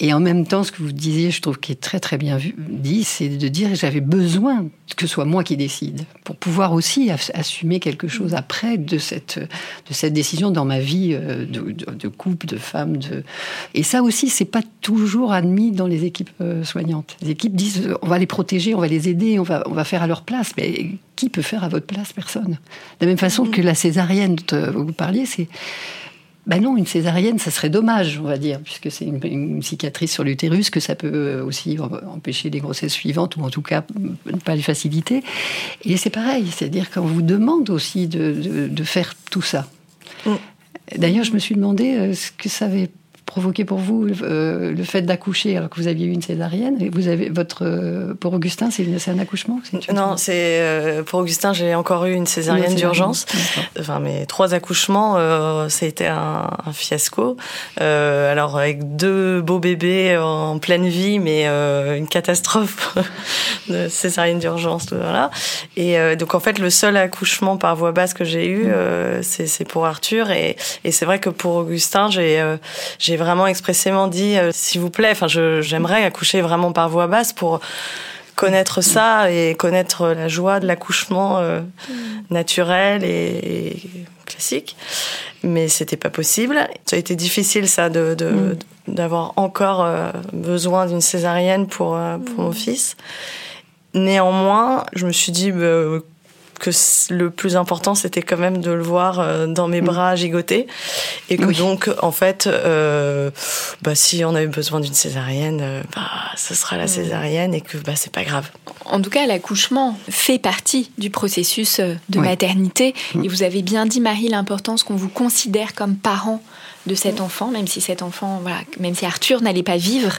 Et en même temps, ce que vous disiez, je trouve qui est très très bien vu- dit, c'est de dire j'avais besoin que ce soit moi qui décide pour pouvoir aussi ass- assumer quelque chose après de cette de cette décision dans ma vie euh, de, de- de couple, de femme. De... Et ça aussi, c'est pas toujours admis dans les équipes euh, soignantes. Les équipes disent euh, on va les protéger, on va les aider, on va on va faire à leur place. Mais qui peut faire à votre place? Personne. De la même façon que la césarienne dont vous parliez, c'est ben non, une césarienne, ça serait dommage, on va dire, puisque c'est une, une cicatrice sur l'utérus, que ça peut euh, aussi em- empêcher les grossesses suivantes, ou en tout cas ne pas les faciliter. Et c'est pareil, c'est-à-dire qu'on vous demande aussi de, de- de faire tout ça. Mm. D'ailleurs, je me suis demandé euh, ce que ça avait provoqué pour vous euh, le fait d'accoucher alors que vous aviez eu une césarienne. Et vous avez votre euh, pour Augustin, c'est un accouchement Non, c'est euh, pour Augustin, j'ai encore eu une césarienne d'urgence. Enfin, mes trois accouchements, euh, a été un, un fiasco. Euh, alors avec deux beaux bébés en pleine vie, mais euh, une catastrophe de césarienne d'urgence, tout, voilà. Et euh, donc en fait, le seul accouchement par voie basse que j'ai eu, euh, c'est c'est pour Arthur. Et, et c'est vrai que pour Augustin, j'ai euh, j'ai vraiment expressément dit, euh, s'il vous plaît, enfin, j'aimerais accoucher vraiment par voie basse pour connaître ça et connaître la joie de l'accouchement euh, naturel et, classique. Mais c'était pas possible. Ça a été difficile, ça, de, de- d'avoir encore euh, besoin d'une césarienne pour, pour mon fils. Néanmoins, je me suis dit bah, que le plus important, c'était quand même de le voir euh, dans mes bras gigoter. Et que Oui. donc, en fait, euh, bah, si on avait besoin d'une césarienne, euh, bah, ce sera la césarienne et que bah, c'est pas grave. En tout cas, l'accouchement fait partie du processus de Oui. maternité. Et vous avez bien dit, Marie, l'importance qu'on vous considère comme parent de cet enfant, même si cet enfant, voilà, même si Arthur n'allait pas vivre,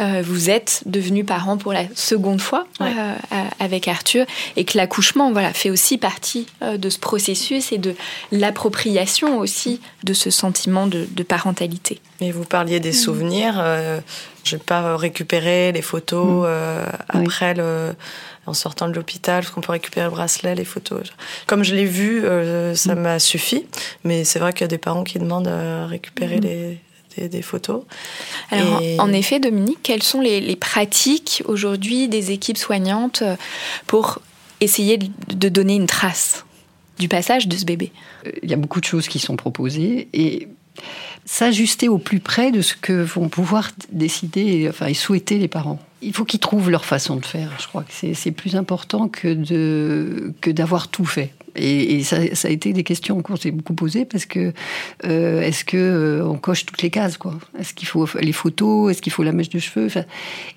euh, vous êtes devenu parent pour la seconde fois Ouais. euh, euh, avec Arthur, et que l'accouchement, voilà, fait aussi partie euh, de ce processus et de l'appropriation aussi de ce sentiment de, de parentalité. Mais vous parliez des souvenirs. Euh, J'ai pas récupéré les photos euh, après le en sortant de l'hôpital, parce qu'on peut récupérer le bracelet, les photos. Comme je l'ai vu, euh, ça m'a suffi. Mais c'est vrai qu'il y a des parents qui demandent à récupérer les, des, des photos. Alors, Et- en effet, Dominique, quelles sont les, les pratiques aujourd'hui des équipes soignantes euh, pour essayer de, de donner une trace du passage de ce bébé? Il y a beaucoup de choses qui sont proposées et s'ajuster au plus près de ce que vont pouvoir décider enfin, et souhaiter les parents. Il faut qu'ils trouvent leur façon de faire. Je crois que c'est- plus important que que d'avoir tout fait. Et, ça, a été des questions qu'on s'est beaucoup posées parce que euh, est-ce que euh, on coche toutes les cases quoi? Est-ce qu'il faut les photos? Est-ce qu'il faut la mèche de cheveux?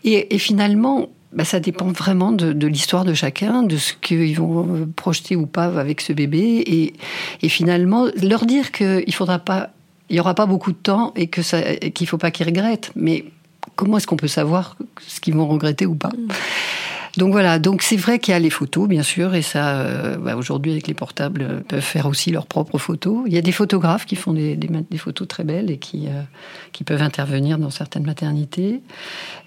Et, finalement, bah, ça dépend vraiment de, l'histoire de chacun, de ce qu'ils vont euh, projeter ou pas avec ce bébé. Et, et finalement, leur dire qu'il faudra pas, il y aura pas beaucoup de temps et que ça, qu'il faut pas qu'ils regrettent. Mais comment est-ce qu'on peut savoir ce qu'ils vont regretter ou pas donc voilà, donc c'est vrai qu'il y a les photos, bien sûr, et ça, euh, bah, aujourd'hui avec les portables, euh, peuvent faire aussi leurs propres photos. Il y a des photographes qui font des, des, ma- des photos très belles et qui, euh, qui peuvent intervenir dans certaines maternités.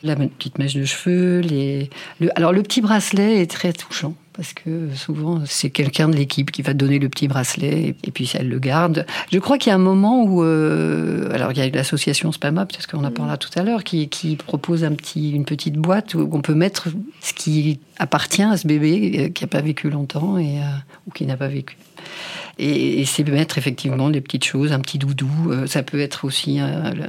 La petite mèche de cheveux, les... le, alors le petit bracelet est très touchant. Parce que souvent, c'est quelqu'un de l'équipe qui va donner le petit bracelet et, puis elle le garde. Je crois qu'il y a un moment où, euh, alors il y a l'association Spama, peut-être qu'on en parlera tout à l'heure, qui, qui propose un petit, une petite boîte où on peut mettre ce qui appartient à ce bébé euh, qui n'a pas vécu longtemps et, euh, ou qui n'a pas vécu. Et, et c'est mettre effectivement des petites choses, un petit doudou. euh, ça peut être aussi euh, le,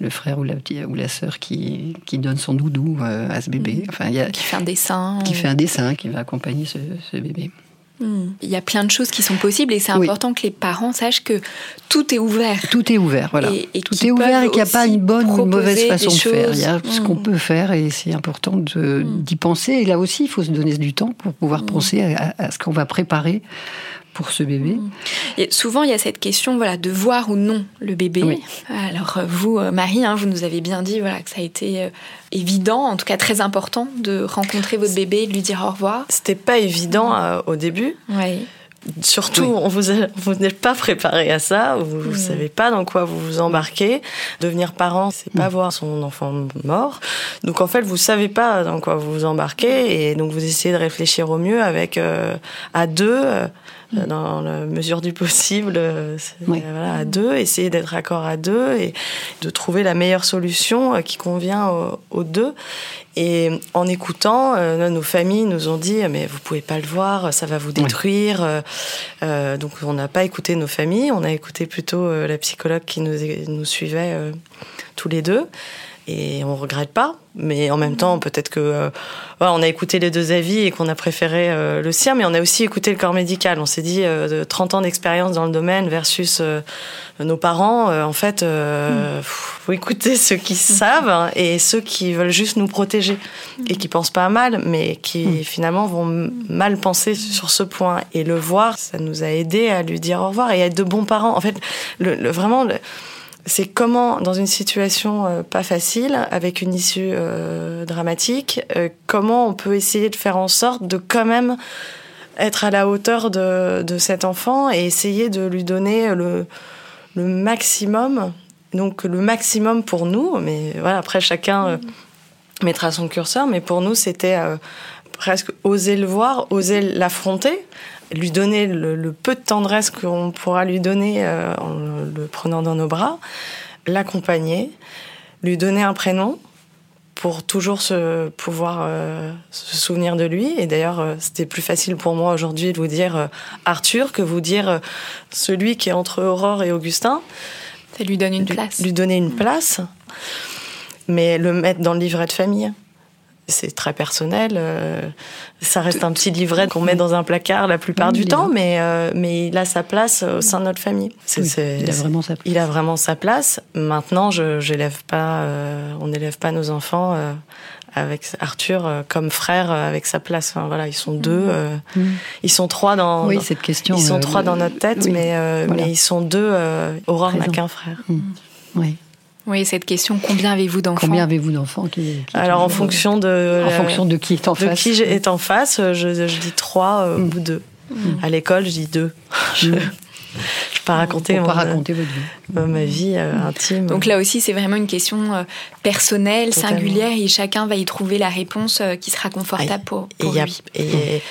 le frère ou la, petite- ou la sœur qui, qui donne son doudou à ce bébé. Enfin, il y a, Qui fait un dessin qui fait un dessin, qui va accompagner ce, ce bébé. Hmm. Il y a plein de choses qui sont possibles et c'est Oui. important que les parents sachent que tout est ouvert. Tout est ouvert, voilà. Et- et Tout est ouvert et qu'il n'y a pas une bonne ou une mauvaise façon de faire. Il y a ce qu'on Mm. peut faire et c'est important de- d'y penser. Et là aussi, il faut se donner du temps pour pouvoir Mm. penser à, à ce qu'on va préparer pour ce bébé. Et souvent, il y a cette question voilà, de voir ou non le bébé. Oui. Alors, euh, vous, euh, Marie, hein, vous nous avez bien dit voilà, que ça a été euh, évident, en tout cas très important, de rencontrer votre bébé et de lui dire au revoir. C'était pas évident euh, au début. Oui. Surtout, on vous, a- vous n'êtes pas préparé à ça, vous ne Mm. savez pas dans quoi vous vous embarquez. Devenir parent, c'est Mm. pas voir son enfant mort. Donc en fait, vous savez pas dans quoi vous vous embarquez et donc vous essayez de réfléchir au mieux avec euh, à deux. euh, dans la mesure du possible, euh, c'est-. Oui. voilà, à deux, essayer d'être accord à deux et de trouver la meilleure solution euh, qui convient aux, aux deux. Et en écoutant, euh, nos familles nous ont dit mais vous pouvez pas le voir, ça va vous détruire. Euh, euh, donc on n'a pas écouté nos familles, on a écouté plutôt euh, la psychologue qui nous, nous suivait euh, tous les deux. Et on regrette pas, mais en même temps, peut-être que euh, on a écouté les deux avis et qu'on a préféré euh, le sien, mais on a aussi écouté le corps médical. On s'est dit euh, de 30 ans d'expérience dans le domaine versus euh, nos parents. en fait, euh, faut écouter ceux qui savent hein, et ceux qui veulent juste nous protéger et qui pensent pas mal, mais qui finalement vont mal penser sur ce point. Et le voir, ça nous a aidé à lui dire au revoir et à être de bons parents. En fait, le, le- vraiment. le- c'est comment, dans une situation euh, pas facile, avec une issue euh, dramatique, euh, comment on peut essayer de faire en sorte de quand même être à la hauteur de, cet enfant et essayer de lui donner le, maximum. Donc le maximum pour nous, mais voilà, après chacun mettra son curseur, mais pour nous c'était presque oser le voir, oser l'affronter, lui donner le, peu de tendresse qu'on pourra lui donner le, prenant dans nos bras, l'accompagner, lui donner un prénom pour toujours se pouvoir euh, se souvenir de lui. Et d'ailleurs, euh, c'était plus facile pour moi aujourd'hui de vous dire euh, Arthur que vous dire celui qui est entre Aurore et Augustin. Ça lui donne une lui, place. lui donner une place, mais le mettre dans le livret de famille. C'est très personnel. euh, ça reste un petit livret qu'on met dans un placard la plupart Oui, du temps, mais, euh, mais il a sa place au sein de notre famille. Oui, il a vraiment sa place. Il a vraiment sa place. Maintenant, je j'élève pas, euh, on n'élève pas nos enfants avec Arthur comme frère avec sa place. Enfin, voilà, ils sont deux, euh, ils sont trois dans. Oui, dans- cette question. ils sont trois dans notre tête, mais, voilà. mais ils sont deux. Aurore n'a qu'un frère. Oui. Oui, cette question combien avez-vous d'enfants Combien avez-vous d'enfants qui, qui- Alors en fonction de en euh, fonction de qui est en de face. qui est en face, euh, je, je dis trois euh, ou deux. À l'école, je dis deux. Je, je pas raconter, Pour pas mon- raconter votre vie. ma vie euh, intime. Donc là aussi, c'est vraiment une question euh, personnelle, Totalement. singulière, et chacun va y trouver la réponse euh, qui sera confortable pour, et pour a, lui. et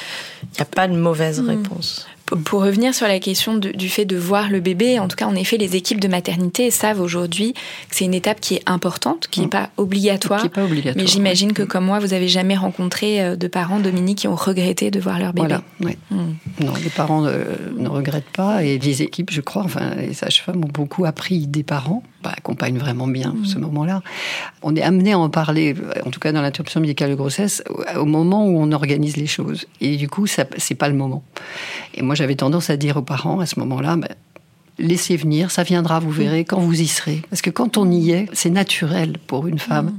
il y a pas de mauvaise Mm. réponse. Pour- revenir sur la question de- du fait de voir le bébé, en tout cas, en effet, les équipes de maternité savent aujourd'hui que c'est une étape qui est importante, qui n'est pas obligatoire. Pas obligatoire, Mais j'imagine ouais. que, comme moi, vous avez jamais rencontré euh, de parents, Dominique, qui ont regretté de voir leur bébé. Voilà, ouais. Mm. Non, les parents euh, ne regrettent pas et les équipes, je crois, enfin, les sages-femmes ont beaucoup appris des parents, accompagnent vraiment bien ce moment-là. On est amené à en parler, en tout cas dans l'interruption médicale de grossesse, au- moment où on organise les choses. Et du coup, ça, c'est pas le moment. Et moi, j'avais tendance à dire aux parents à ce moment-là, bah, laissez venir, ça viendra, vous verrez, quand vous y serez. Parce que quand on y est, c'est naturel pour une femme.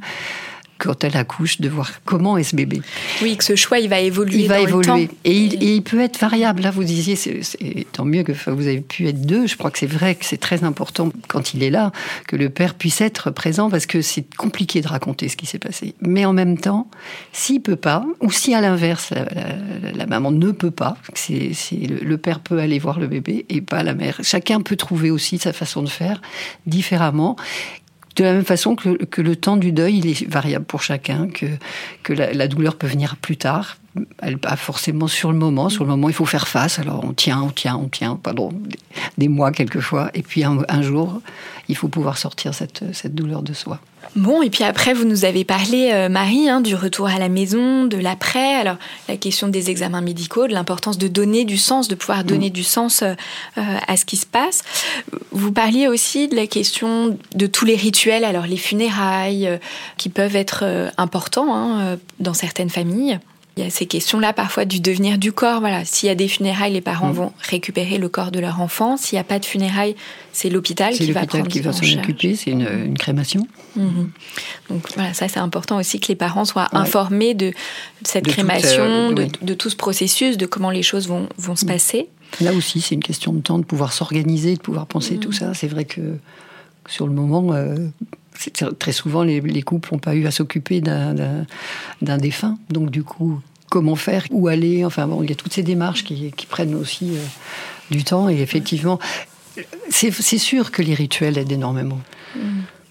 Quand elle accouche, de voir comment est ce bébé. Oui, que ce choix, il va évoluer Il va dans le évoluer. temps. Et il, et il peut être variable. Là, vous disiez, c'est c'est- tant mieux que vous avez pu être deux. Je crois que c'est vrai que c'est très important quand il est là, que le père puisse être présent parce que c'est compliqué de raconter ce qui s'est passé. Mais en même temps, s'il peut pas, ou si à l'inverse, la, la- la maman ne peut pas, c'est c'est le, le père peut aller voir le bébé et pas la mère. Chacun peut trouver aussi sa façon de faire différemment. De la même façon que, le temps du deuil, il est variable pour chacun, que, la douleur peut venir plus tard, elle pas forcément sur le moment. Sur le moment, il faut faire face. Alors on tient, on tient, on tient, pardon, des, mois quelquefois. Et puis un, un jour, il faut pouvoir sortir cette, cette douleur de soi. Bon, et puis après, vous nous avez parlé, euh, Marie, hein, du retour à la maison, de l'après. Alors, la question des examens médicaux, de l'importance de donner du sens, de pouvoir donner du sens euh, euh, à ce qui se passe. Vous parliez aussi de la question de tous les rituels, alors les funérailles, euh, qui peuvent être importants hein, dans certaines familles. Il y a ces questions-là parfois du devenir du corps. Voilà, s'il y a des funérailles, les parents Mm. vont récupérer le corps de leur enfant. S'il n'y a pas de funérailles, c'est l'hôpital qui va prendre qui va en s'en occuper. C'est une, une crémation. Mhm. Donc voilà, ça c'est important aussi que les parents soient Ouais. informés de cette De toute, crémation, euh, de, tout ce processus, de comment les choses vont, vont se passer. Là aussi, c'est une question de temps, de pouvoir s'organiser, de pouvoir penser tout ça. C'est vrai que sur le moment, euh, très souvent, les, les couples n'ont pas eu à s'occuper d'un- défunt. Donc, du coup, comment faire, où aller? Enfin, bon, il y a toutes ces démarches qui, qui prennent aussi euh, du temps. Et effectivement, c'est sûr que les rituels aident énormément.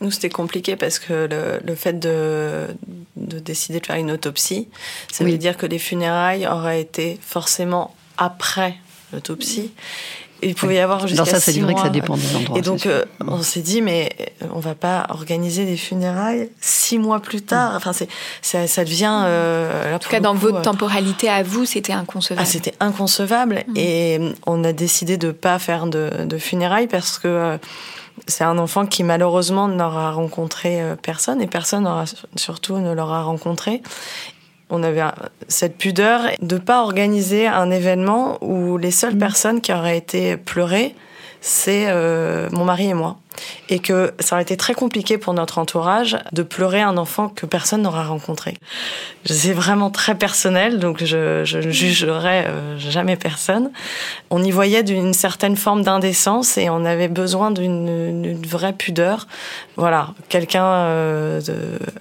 Nous, c'était compliqué parce que le, le fait de, de décider de faire une autopsie, ça Oui. veut dire que les funérailles auraient été forcément après l'autopsie. Il pouvait y avoir jusqu'à Alors ça, c'est six vrai que ça dépend des endroits. Et donc, euh, on s'est dit, mais euh, on va pas organiser des funérailles six mois plus tard. Enfin, c'est, ça, ça devient. euh, là, En tout cas, dans votre temporalité à vous, c'était inconcevable. Ah, c'était inconcevable. Et on a décidé de pas faire de, de funérailles parce que euh, c'est un enfant qui malheureusement n'aura rencontré euh, personne et personne n'aura surtout ne l'aura rencontré. On avait cette pudeur de pas organiser un événement où les seules personnes qui auraient été pleurées, c'est euh, mon mari et moi. Et que ça aurait été très compliqué pour notre entourage de pleurer un enfant que personne n'aura rencontré. C'est vraiment très personnel, donc je, je ne jugerai euh, jamais personne. On y voyait d'une certaine forme d'indécence et on avait besoin d'une vraie pudeur. Voilà, quelqu'un euh,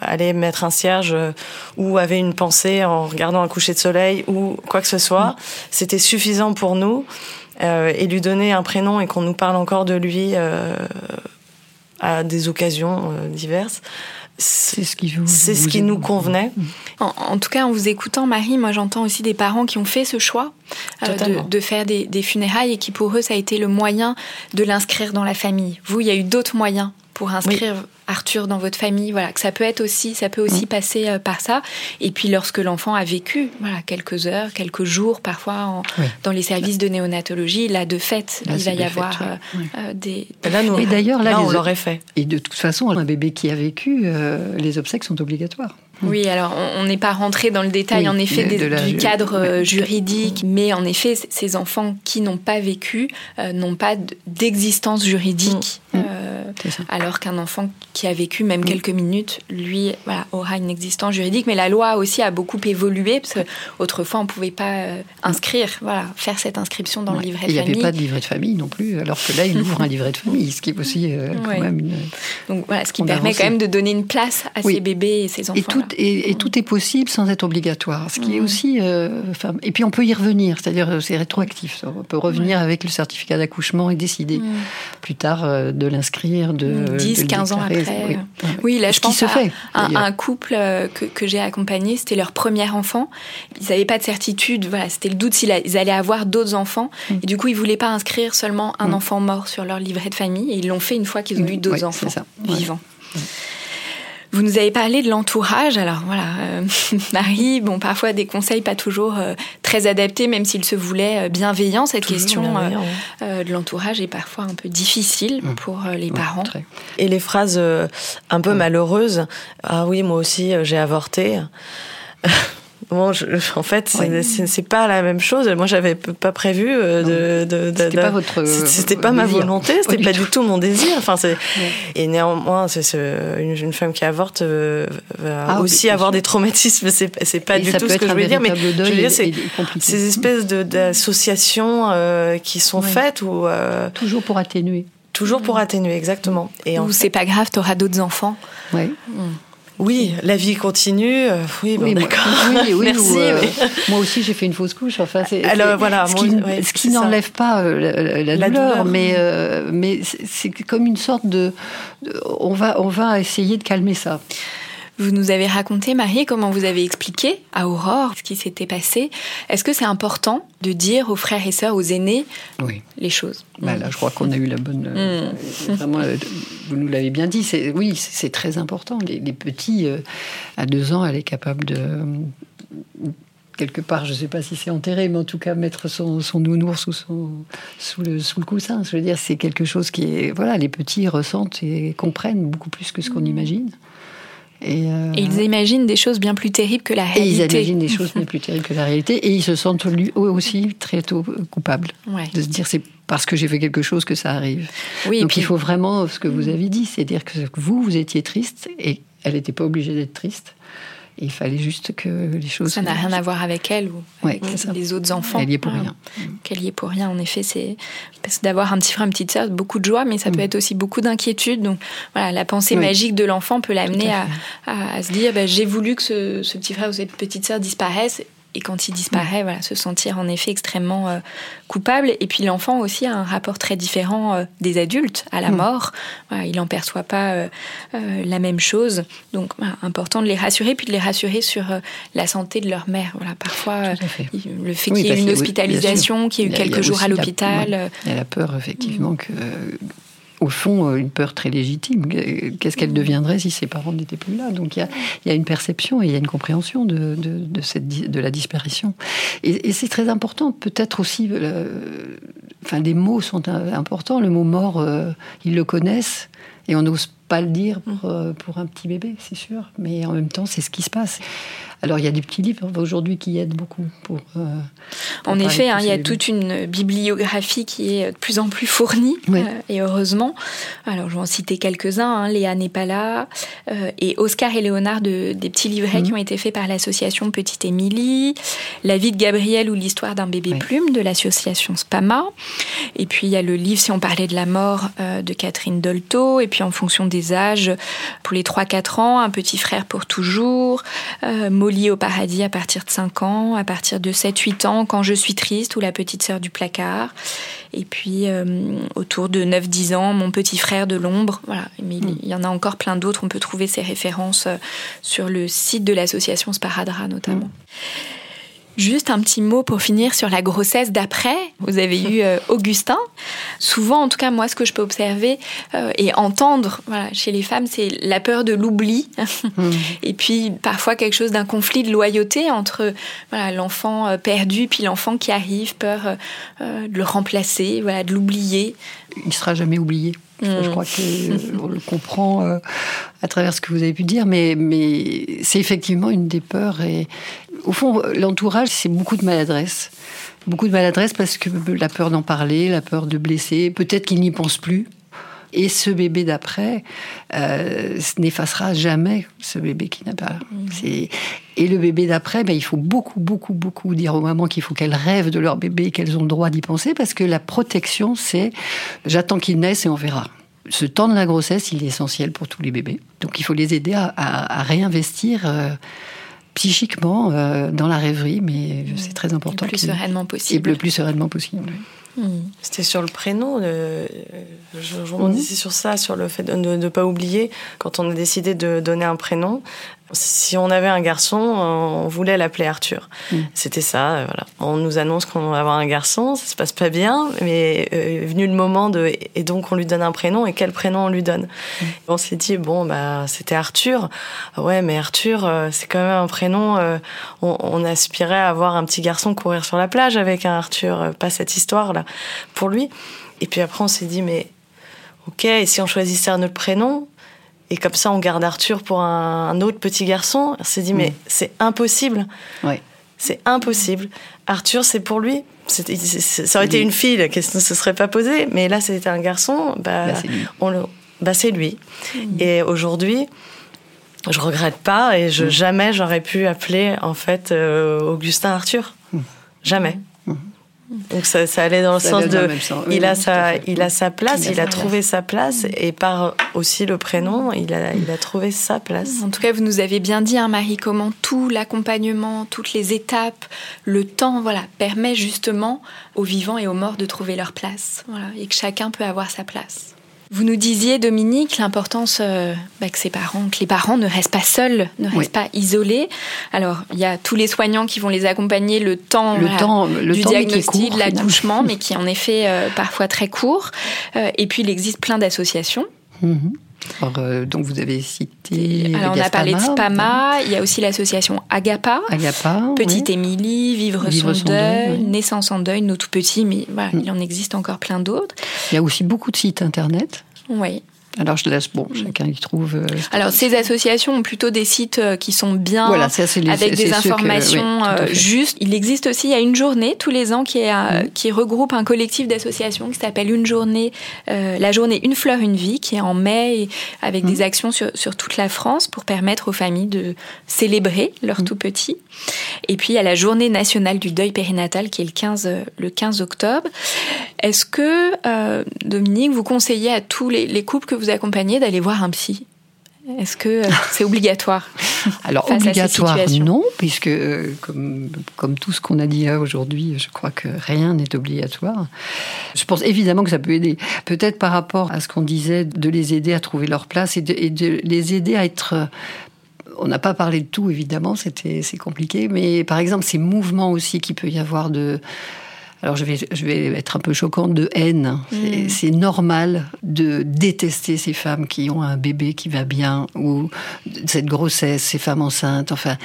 allait mettre un cierge euh, ou avait une pensée en regardant un coucher de soleil ou quoi que ce soit. C'était suffisant pour nous. Euh, et lui donner un prénom et qu'on nous parle encore de lui euh, à des occasions euh, diverses. C'est ce qui, vous, C'est ce vous qui aide nous convenait. En, en tout cas, en vous écoutant, Marie, moi j'entends aussi des parents qui ont fait ce choix euh, de faire des, des funérailles et qui pour eux, ça a été le moyen de l'inscrire dans la famille. Vous, il y a eu d'autres moyens pour inscrire Arthur dans votre famille. Voilà, que ça peut être aussi, ça peut aussi passer euh, par ça. Et puis lorsque l'enfant a vécu, voilà, quelques heures, quelques jours, parfois en- Oui. dans les services de néonatologie, là de fait, Là, il va y avoir euh, euh, des. Et là, nous, Et d'ailleurs, là, on les- l'aurait fait. Et de toute façon, un bébé qui a vécu, euh, les obsèques sont obligatoires. Oui, alors on on n'est pas rentré dans le détail Oui, en effet de- des- de la- du cadre euh, juridique, mais en effet, ces enfants qui n'ont pas vécu euh, n'ont pas d'existence juridique. Mm. euh, alors qu'un enfant qui a vécu même quelques minutes, lui, voilà, aura une existence juridique. Mais la loi aussi a beaucoup évolué parce qu'autrefois on pouvait pas inscrire, voilà, faire cette inscription dans le livret de famille. Il n'y avait pas de livret de famille non plus, alors que là il ouvre un livret de famille, ce qui est aussi quand même une. Donc voilà, ce qui permet quand même de donner une place à ces bébés et ces enfants. Et tout, et, tout est possible sans être obligatoire, ce qui est aussi. Enfin, et puis on peut y revenir, c'est-à-dire c'est rétroactif. On peut revenir avec le certificat d'accouchement et décider mm. plus tard euh, de l'inscrire, de 10, 15 ans après. Oui, là je pense se fait, un, couple euh, que, que j'ai accompagné, c'était leur premier enfant. Ils n'avaient pas de certitude, voilà, c'était le doute s'ils allaient avoir d'autres enfants. Mm. Et du coup, ils voulaient pas inscrire seulement un mm. enfant mort sur leur livret de famille. Et ils l'ont fait une fois qu'ils ont eu deux enfants vivants. Vous nous avez parlé de l'entourage. Alors voilà, euh, Marie, bon, parfois des conseils pas toujours euh, très adaptés, même s'il se voulait euh, bienveillant. Cette question de l'entourage est parfois un peu difficile mmh. pour les parents. Et les phrases un peu malheureuses. Ah oui, moi aussi, j'ai avorté. Bon, en fait, c'est pas la même chose. Moi, j'avais pas prévu euh, de. de, c'était pas votre. C'était pas ma volonté. C'était pas du tout mon désir. Enfin, c'est et néanmoins, c'est une, une, femme qui avorte euh, va ah, aussi avoir des traumatismes. C'est pas du tout ce que je voulais dire. Mais je veux dire, c'est ces espèces d'associations euh, qui sont faites ou toujours pour atténuer. Toujours pour atténuer, exactement. Et ou c'est pas grave, t'auras d'autres enfants. Oui. Hmm. Oui, la vie continue. Euh, oui, bon, d'accord. Oui, oui, Merci. Euh, moi aussi, j'ai fait une fausse couche. Enfin, c'est, Alors voilà, ce qui, n'enlève pas euh, la, douleur, mais mais c'est comme une sorte de, on va on va essayer de calmer ça. Vous nous avez raconté, Marie, comment vous avez expliqué à Aurore ce qui s'était passé. Est-ce que c'est important de dire aux frères et sœurs, aux aînés, les choses? Là, je crois qu'on a eu la bonne. Euh, mm. vraiment, euh, vous nous l'avez bien dit. Oui, c'est très important. Les, petits, euh, à deux ans, elle est capable de quelque part, je ne sais pas si c'est enterré, mais en tout cas mettre son, son nounours sous, son, sous, le, sous le coussin. Je veux dire, c'est quelque chose qui est... Voilà, les petits ressentent et comprennent beaucoup plus que ce qu'on mm. Imagine. Euh, et, ils imaginent des choses bien plus terribles que la réalité. Et ils imaginent des choses bien plus terribles que la réalité. Et ils se sentent lui aussi très tôt coupables de se dire c'est parce que j'ai fait quelque chose que ça arrive. Oui, Donc il faut vraiment ce que vous avez dit, c'est dire que vous, vous étiez triste et elle n'était pas obligée d'être triste il fallait juste que les choses. Ça n'a rien à voir avec elle ou avec les autres enfants. Qu'elle y est pour rien. Qu'elle y est pour rien, en effet. C'est parce d'avoir un petit frère, une petite sœur, beaucoup de joie, mais ça peut mm. être aussi beaucoup d'inquiétude. Donc voilà, la pensée magique de l'enfant peut l'amener à, à, se dire bah, j'ai voulu que ce, ce, petit frère ou cette petite sœur disparaisse et quand il disparaît, voilà, se sentir en effet extrêmement euh, coupable. Et puis l'enfant aussi a un rapport très différent euh, des adultes à la mm. mort. il n'en perçoit pas euh, la même chose. Donc, important de les rassurer, puis de les rassurer sur la santé de leur mère. Voilà, parfois, le fait qu'il y ait une hospitalisation, qu'il y ait eu quelques jours à l'hôpital. Y a peur, effectivement, mm. que au fond, euh, une peur très légitime. Qu'est-ce qu'elle deviendrait si ses parents n'étaient plus là? Donc il y, a, une perception et il y a une compréhension de, cette, de la disparition. Et, c'est très important, peut-être aussi, euh, enfin, les mots sont importants. Le mot mort, euh, ils le connaissent et on n'ose pas le dire pour, pour un petit bébé, c'est sûr. Mais en même temps, c'est ce qui se passe. Alors il y a des petits livres aujourd'hui qui aident beaucoup pour. Euh, en effet, hein, il y a toute une bibliographie qui est de plus en plus fournie euh, et heureusement. Alors je vais en citer quelques-uns. Hein, Léa n'est pas là euh, et Oscar et Léonard de, des petits livrets mhm. qui ont été faits par l'association Petite Émilie, La vie de Gabriel ou l'histoire d'un bébé plume de l'association Spama. Et puis il y a le livre Si on parlait de la mort de Catherine Dolto. Et puis en fonction des âges, pour les 3-4 ans, Un petit frère pour toujours, Molly au paradis à partir de 5 ans, à partir de 7-8 ans, quand je suis triste, ou la petite sœur du placard. Et puis euh, autour de 9-10 ans, mon petit frère de l'ombre. Voilà. Mais il y en a encore plein d'autres. On peut trouver ces références euh, sur le site de l'association Sparadra notamment. Juste un petit mot pour finir sur la grossesse d'après. Vous avez eu euh, Augustin. Souvent, en tout cas, moi, ce que je peux observer euh, et entendre voilà, chez les femmes, c'est la peur de l'oubli. Et puis, parfois, quelque chose d'un conflit de loyauté entre voilà, l'enfant euh, perdu puis l'enfant qui arrive, peur de le remplacer, voilà, de l'oublier. Il sera jamais oublié. Je hmm. crois qu'on le comprend à travers ce que vous avez pu dire, mais, mais c'est effectivement une des peurs. Et au fond, l'entourage, c'est beaucoup de maladresse. Beaucoup de maladresse parce que la peur d'en parler, la peur de blesser, peut-être qu'il n'y pense plus. Et ce bébé d'après euh, n'effacera jamais ce bébé qui n'a pas. C'est et le bébé d'après, ben, il faut beaucoup, beaucoup, beaucoup dire aux mamans qu'il faut qu'elles rêvent de leur bébé, qu'elles ont le droit d'y penser, parce que la protection, c'est j'attends qu'il naisse et on verra. Ce temps de la grossesse, il est essentiel pour tous les bébés. Donc il faut les aider à, à- à réinvestir euh, psychiquement euh, dans la rêverie, mais c'est très important. Le plus sereinement possible. le plus sereinement possible. oui. C'était sur le prénom. euh, je je rebondissais sur ça, sur le fait de ne pas oublier, quand on a décidé de donner un prénom, si on avait un garçon, on voulait l'appeler Arthur. C'était ça, euh, voilà. On nous annonce qu'on va avoir un garçon, ça se passe pas bien, mais euh, est venu le moment de... Et donc on lui donne un prénom, et quel prénom on lui donne On s'est dit, bon, bah c'était Arthur. Ouais, mais Arthur, euh, c'est quand même un prénom... euh, on, on aspirait à avoir un petit garçon courir sur la plage avec un Arthur, euh, pas cette histoire-là, pour lui. Et puis après, on s'est dit, mais ok, et si on choisissait un autre prénom et comme ça, on garde Arthur pour un, un autre petit garçon. On s'est dit, mais c'est impossible. Ouais. C'est impossible. Arthur, c'est pour lui. Ça aurait été une fille, la question ne se serait pas posée. Mais là, c'était un garçon. Bah, Bah, c'est lui. on le- bah, lui. Et aujourd'hui, je regrette pas et je, jamais j'aurais pu appeler en fait euh, Augustin Arthur. Jamais. Donc ça, ça allait dans le Ça sens de, le même sens. Oui, il a sa, il a sa place, Il a il a sa trouvé sa place et par aussi le prénom, il a, il a trouvé sa place. En tout cas, vous nous avez bien dit, hein, Marie, comment tout l'accompagnement, toutes les étapes, le temps, voilà, permet justement aux vivants et aux morts de trouver leur place, voilà, et que chacun peut avoir sa place. Vous nous disiez, Dominique, l'importance euh, bah, que ses parents, que les parents ne restent pas seuls, ne restent Oui. pas isolés. Alors, il y a tous les soignants qui vont les accompagner le temps, Le voilà, temps- le du temps, diagnostic, de l'accouchement, mais qui est en effet euh, parfois très court. Euh, et puis, il existe plein d'associations. Mhm. Alors, euh, donc vous avez cité. Alors, on a parlé de Spama, il y a aussi l'association Agapa. Agapa. Petite oui. Émilie, Vivre, Vivre son, son deuil, deuil, oui. Naissance en deuil, nos tout petits, mais voilà, il en existe encore plein d'autres. Il y a aussi beaucoup de sites internet. Oui. Alors je laisse, bon, chacun y trouve. euh, Alors ces associations ont plutôt des sites euh, qui sont bien, Voilà, ça, les- avec des que- informations oui, euh, justes. Il existe aussi, il y a une journée tous les ans qui, est, qui regroupe un collectif d'associations qui s'appelle une journée, la journée Une fleur une vie, qui est en mai avec des actions sur, sur toute la France pour permettre aux familles de célébrer leurs Mhm. tout petits. Et puis il y a la journée nationale du deuil périnatal qui est le 15, euh, le 15 octobre. Est-ce que, Dominique, vous conseillez à tous les, les couples que vous accompagnez d'aller voir un psy? Est-ce que euh, c'est obligatoire Alors obligatoire, non, puisque euh, comme, comme tout ce qu'on a dit là aujourd'hui, je crois que rien n'est obligatoire. Je pense évidemment que ça peut aider. Peut-être par rapport à ce qu'on disait, de les aider à trouver leur place et de, et de les aider à être euh, on n'a pas parlé de tout, évidemment, c'était c'est compliqué, mais par exemple ces mouvements aussi qu'il peut y avoir de alors je vais, je vais être un peu choquante de haine. C'est- C'est normal de détester ces femmes qui ont un bébé qui va bien ou cette grossesse, ces femmes enceintes. Enfin,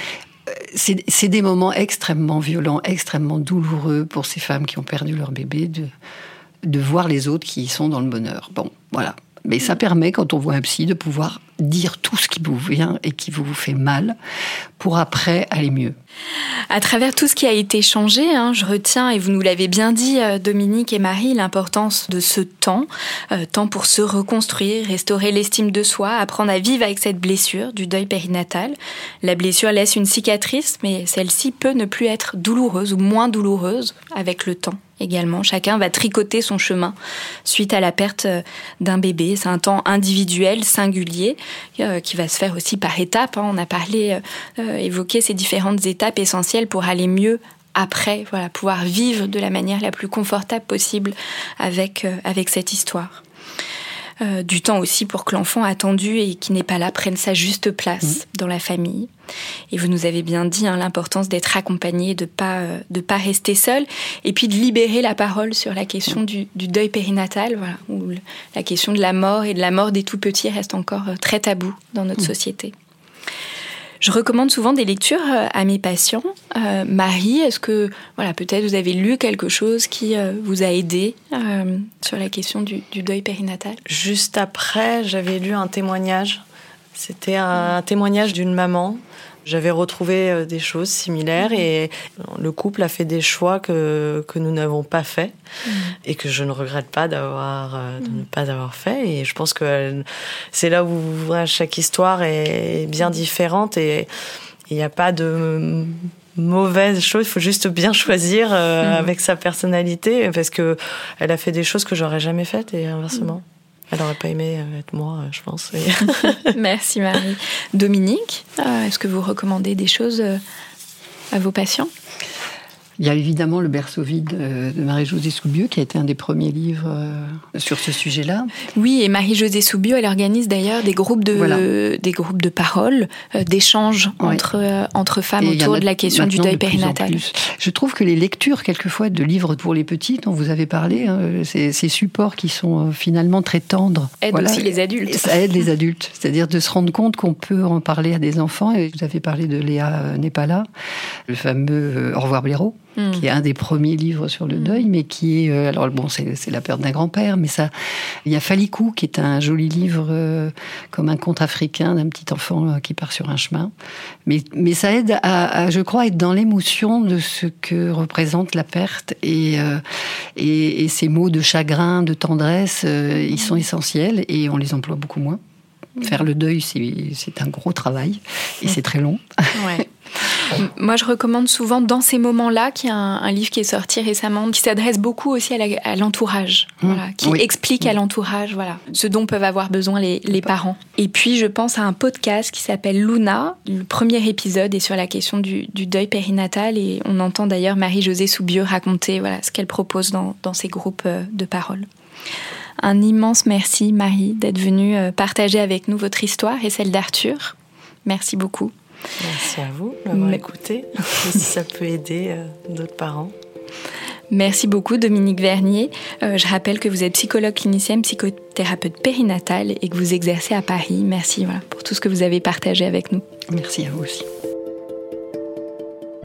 c'est c'est des moments extrêmement violents, extrêmement douloureux pour ces femmes qui ont perdu leur bébé de, de voir les autres qui sont dans le bonheur. Bon, voilà. Mais ça permet, quand on voit un psy, de pouvoir dire tout ce qui vous vient et qui vous fait mal pour après aller mieux. À travers tout ce qui a été changé, hein, je retiens, et vous nous l'avez bien dit, euh, Dominique et Marie, l'importance de ce temps, euh, temps pour se reconstruire, restaurer l'estime de soi, apprendre à vivre avec cette blessure du deuil périnatal. La blessure laisse une cicatrice, mais celle-ci peut ne plus être douloureuse ou moins douloureuse avec le temps également. Chacun va tricoter son chemin suite à la perte euh, d'un bébé. C'est un temps individuel, singulier, euh, qui va se faire aussi par étapes. hein. On a parlé, euh, évoqué ces différentes étapes essentielles pour aller mieux après, voilà, pouvoir vivre de la manière la plus confortable possible avec, avec cette histoire. Euh, du temps aussi pour que l'enfant attendu et qui n'est pas là prenne sa juste place dans la famille. Et vous nous avez bien dit hein, l'importance d'être accompagné, de pas euh, de pas rester seul, et puis de libérer la parole sur la question du, du deuil périnatal, voilà, où le- la question de la mort et de la mort des tout petits reste encore euh, très tabou dans notre société. Je recommande souvent des lectures euh, à mes patients. Euh, Marie, est-ce que voilà, peut-être vous avez lu quelque chose qui euh, vous a aidé sur la question du deuil périnatal? Juste après, j'avais lu un témoignage. C'était un témoignage d'une maman. J'avais retrouvé euh, des choses similaires et le couple a fait des choix que, que nous n'avons pas fait et que je ne regrette pas d'avoir euh, de ne pas avoir fait. Et je pense que euh, c'est là où chaque histoire est bien différente et il n'y a pas de mauvaise chose. Il faut juste bien choisir avec sa personnalité parce que elle a fait des choses que j'aurais jamais faites et inversement. Elle n'aurait pas aimé être moi, je pense. Merci Marie. Dominique, est-ce que vous recommandez des choses à vos patients? Il y a évidemment le berceau vide de Marie-Josée Soubieux, qui a été un des premiers livres sur ce sujet-là. Oui, et Marie-Josée Soubieux, elle organise d'ailleurs des groupes de, des groupes de parole, d'échanges entre, entre femmes autour de la question du deuil périnatal. Je trouve que les lectures, quelquefois, de livres pour les petits, dont vous avez parlé, hein, ces, ces, supports qui sont finalement très tendres. Voilà. aussi les adultes. Ça aide les adultes. C'est-à-dire de se rendre compte qu'on peut en parler à des enfants. Et vous avez parlé de Léa n'est pas là, le fameux Au revoir Blaireau qui est un des premiers livres sur le deuil, mais qui est alors bon, c'est la perte d'un grand-père, mais ça, il y a Falikou qui est un joli livre euh, comme un conte africain d'un petit enfant euh, qui part sur un chemin, mais mais ça aide à, à je crois, être dans l'émotion de ce que représente la perte et euh, et, et, ces mots de chagrin, de tendresse, ils sont essentiels et on les emploie beaucoup moins. Faire le deuil, c'est un gros travail et c'est très long. Ouais. Moi, je recommande souvent dans ces moments-là qu'il y a un, un, livre qui est sorti récemment qui s'adresse beaucoup aussi à l'entourage, voilà, qui oui. explique à l'entourage voilà, ce dont peuvent avoir besoin les, les, parents. Et puis, je pense à un podcast qui s'appelle Luna. Le premier épisode est sur la question du, du deuil périnatal et on entend d'ailleurs Marie-Josée Soubieux raconter voilà, ce qu'elle propose dans, dans ses groupes de parole. Un immense merci, Marie, d'être venue partager avec nous votre histoire et celle d'Arthur. Merci beaucoup. Merci à vous d'avoir écouté. si ça peut aider euh, d'autres parents. Merci beaucoup Dominique Vernier. Euh, je rappelle que vous êtes psychologue clinicienne, psychothérapeute périnatale et que vous exercez à Paris. Merci voilà, pour tout ce que vous avez partagé avec nous. Merci à vous aussi.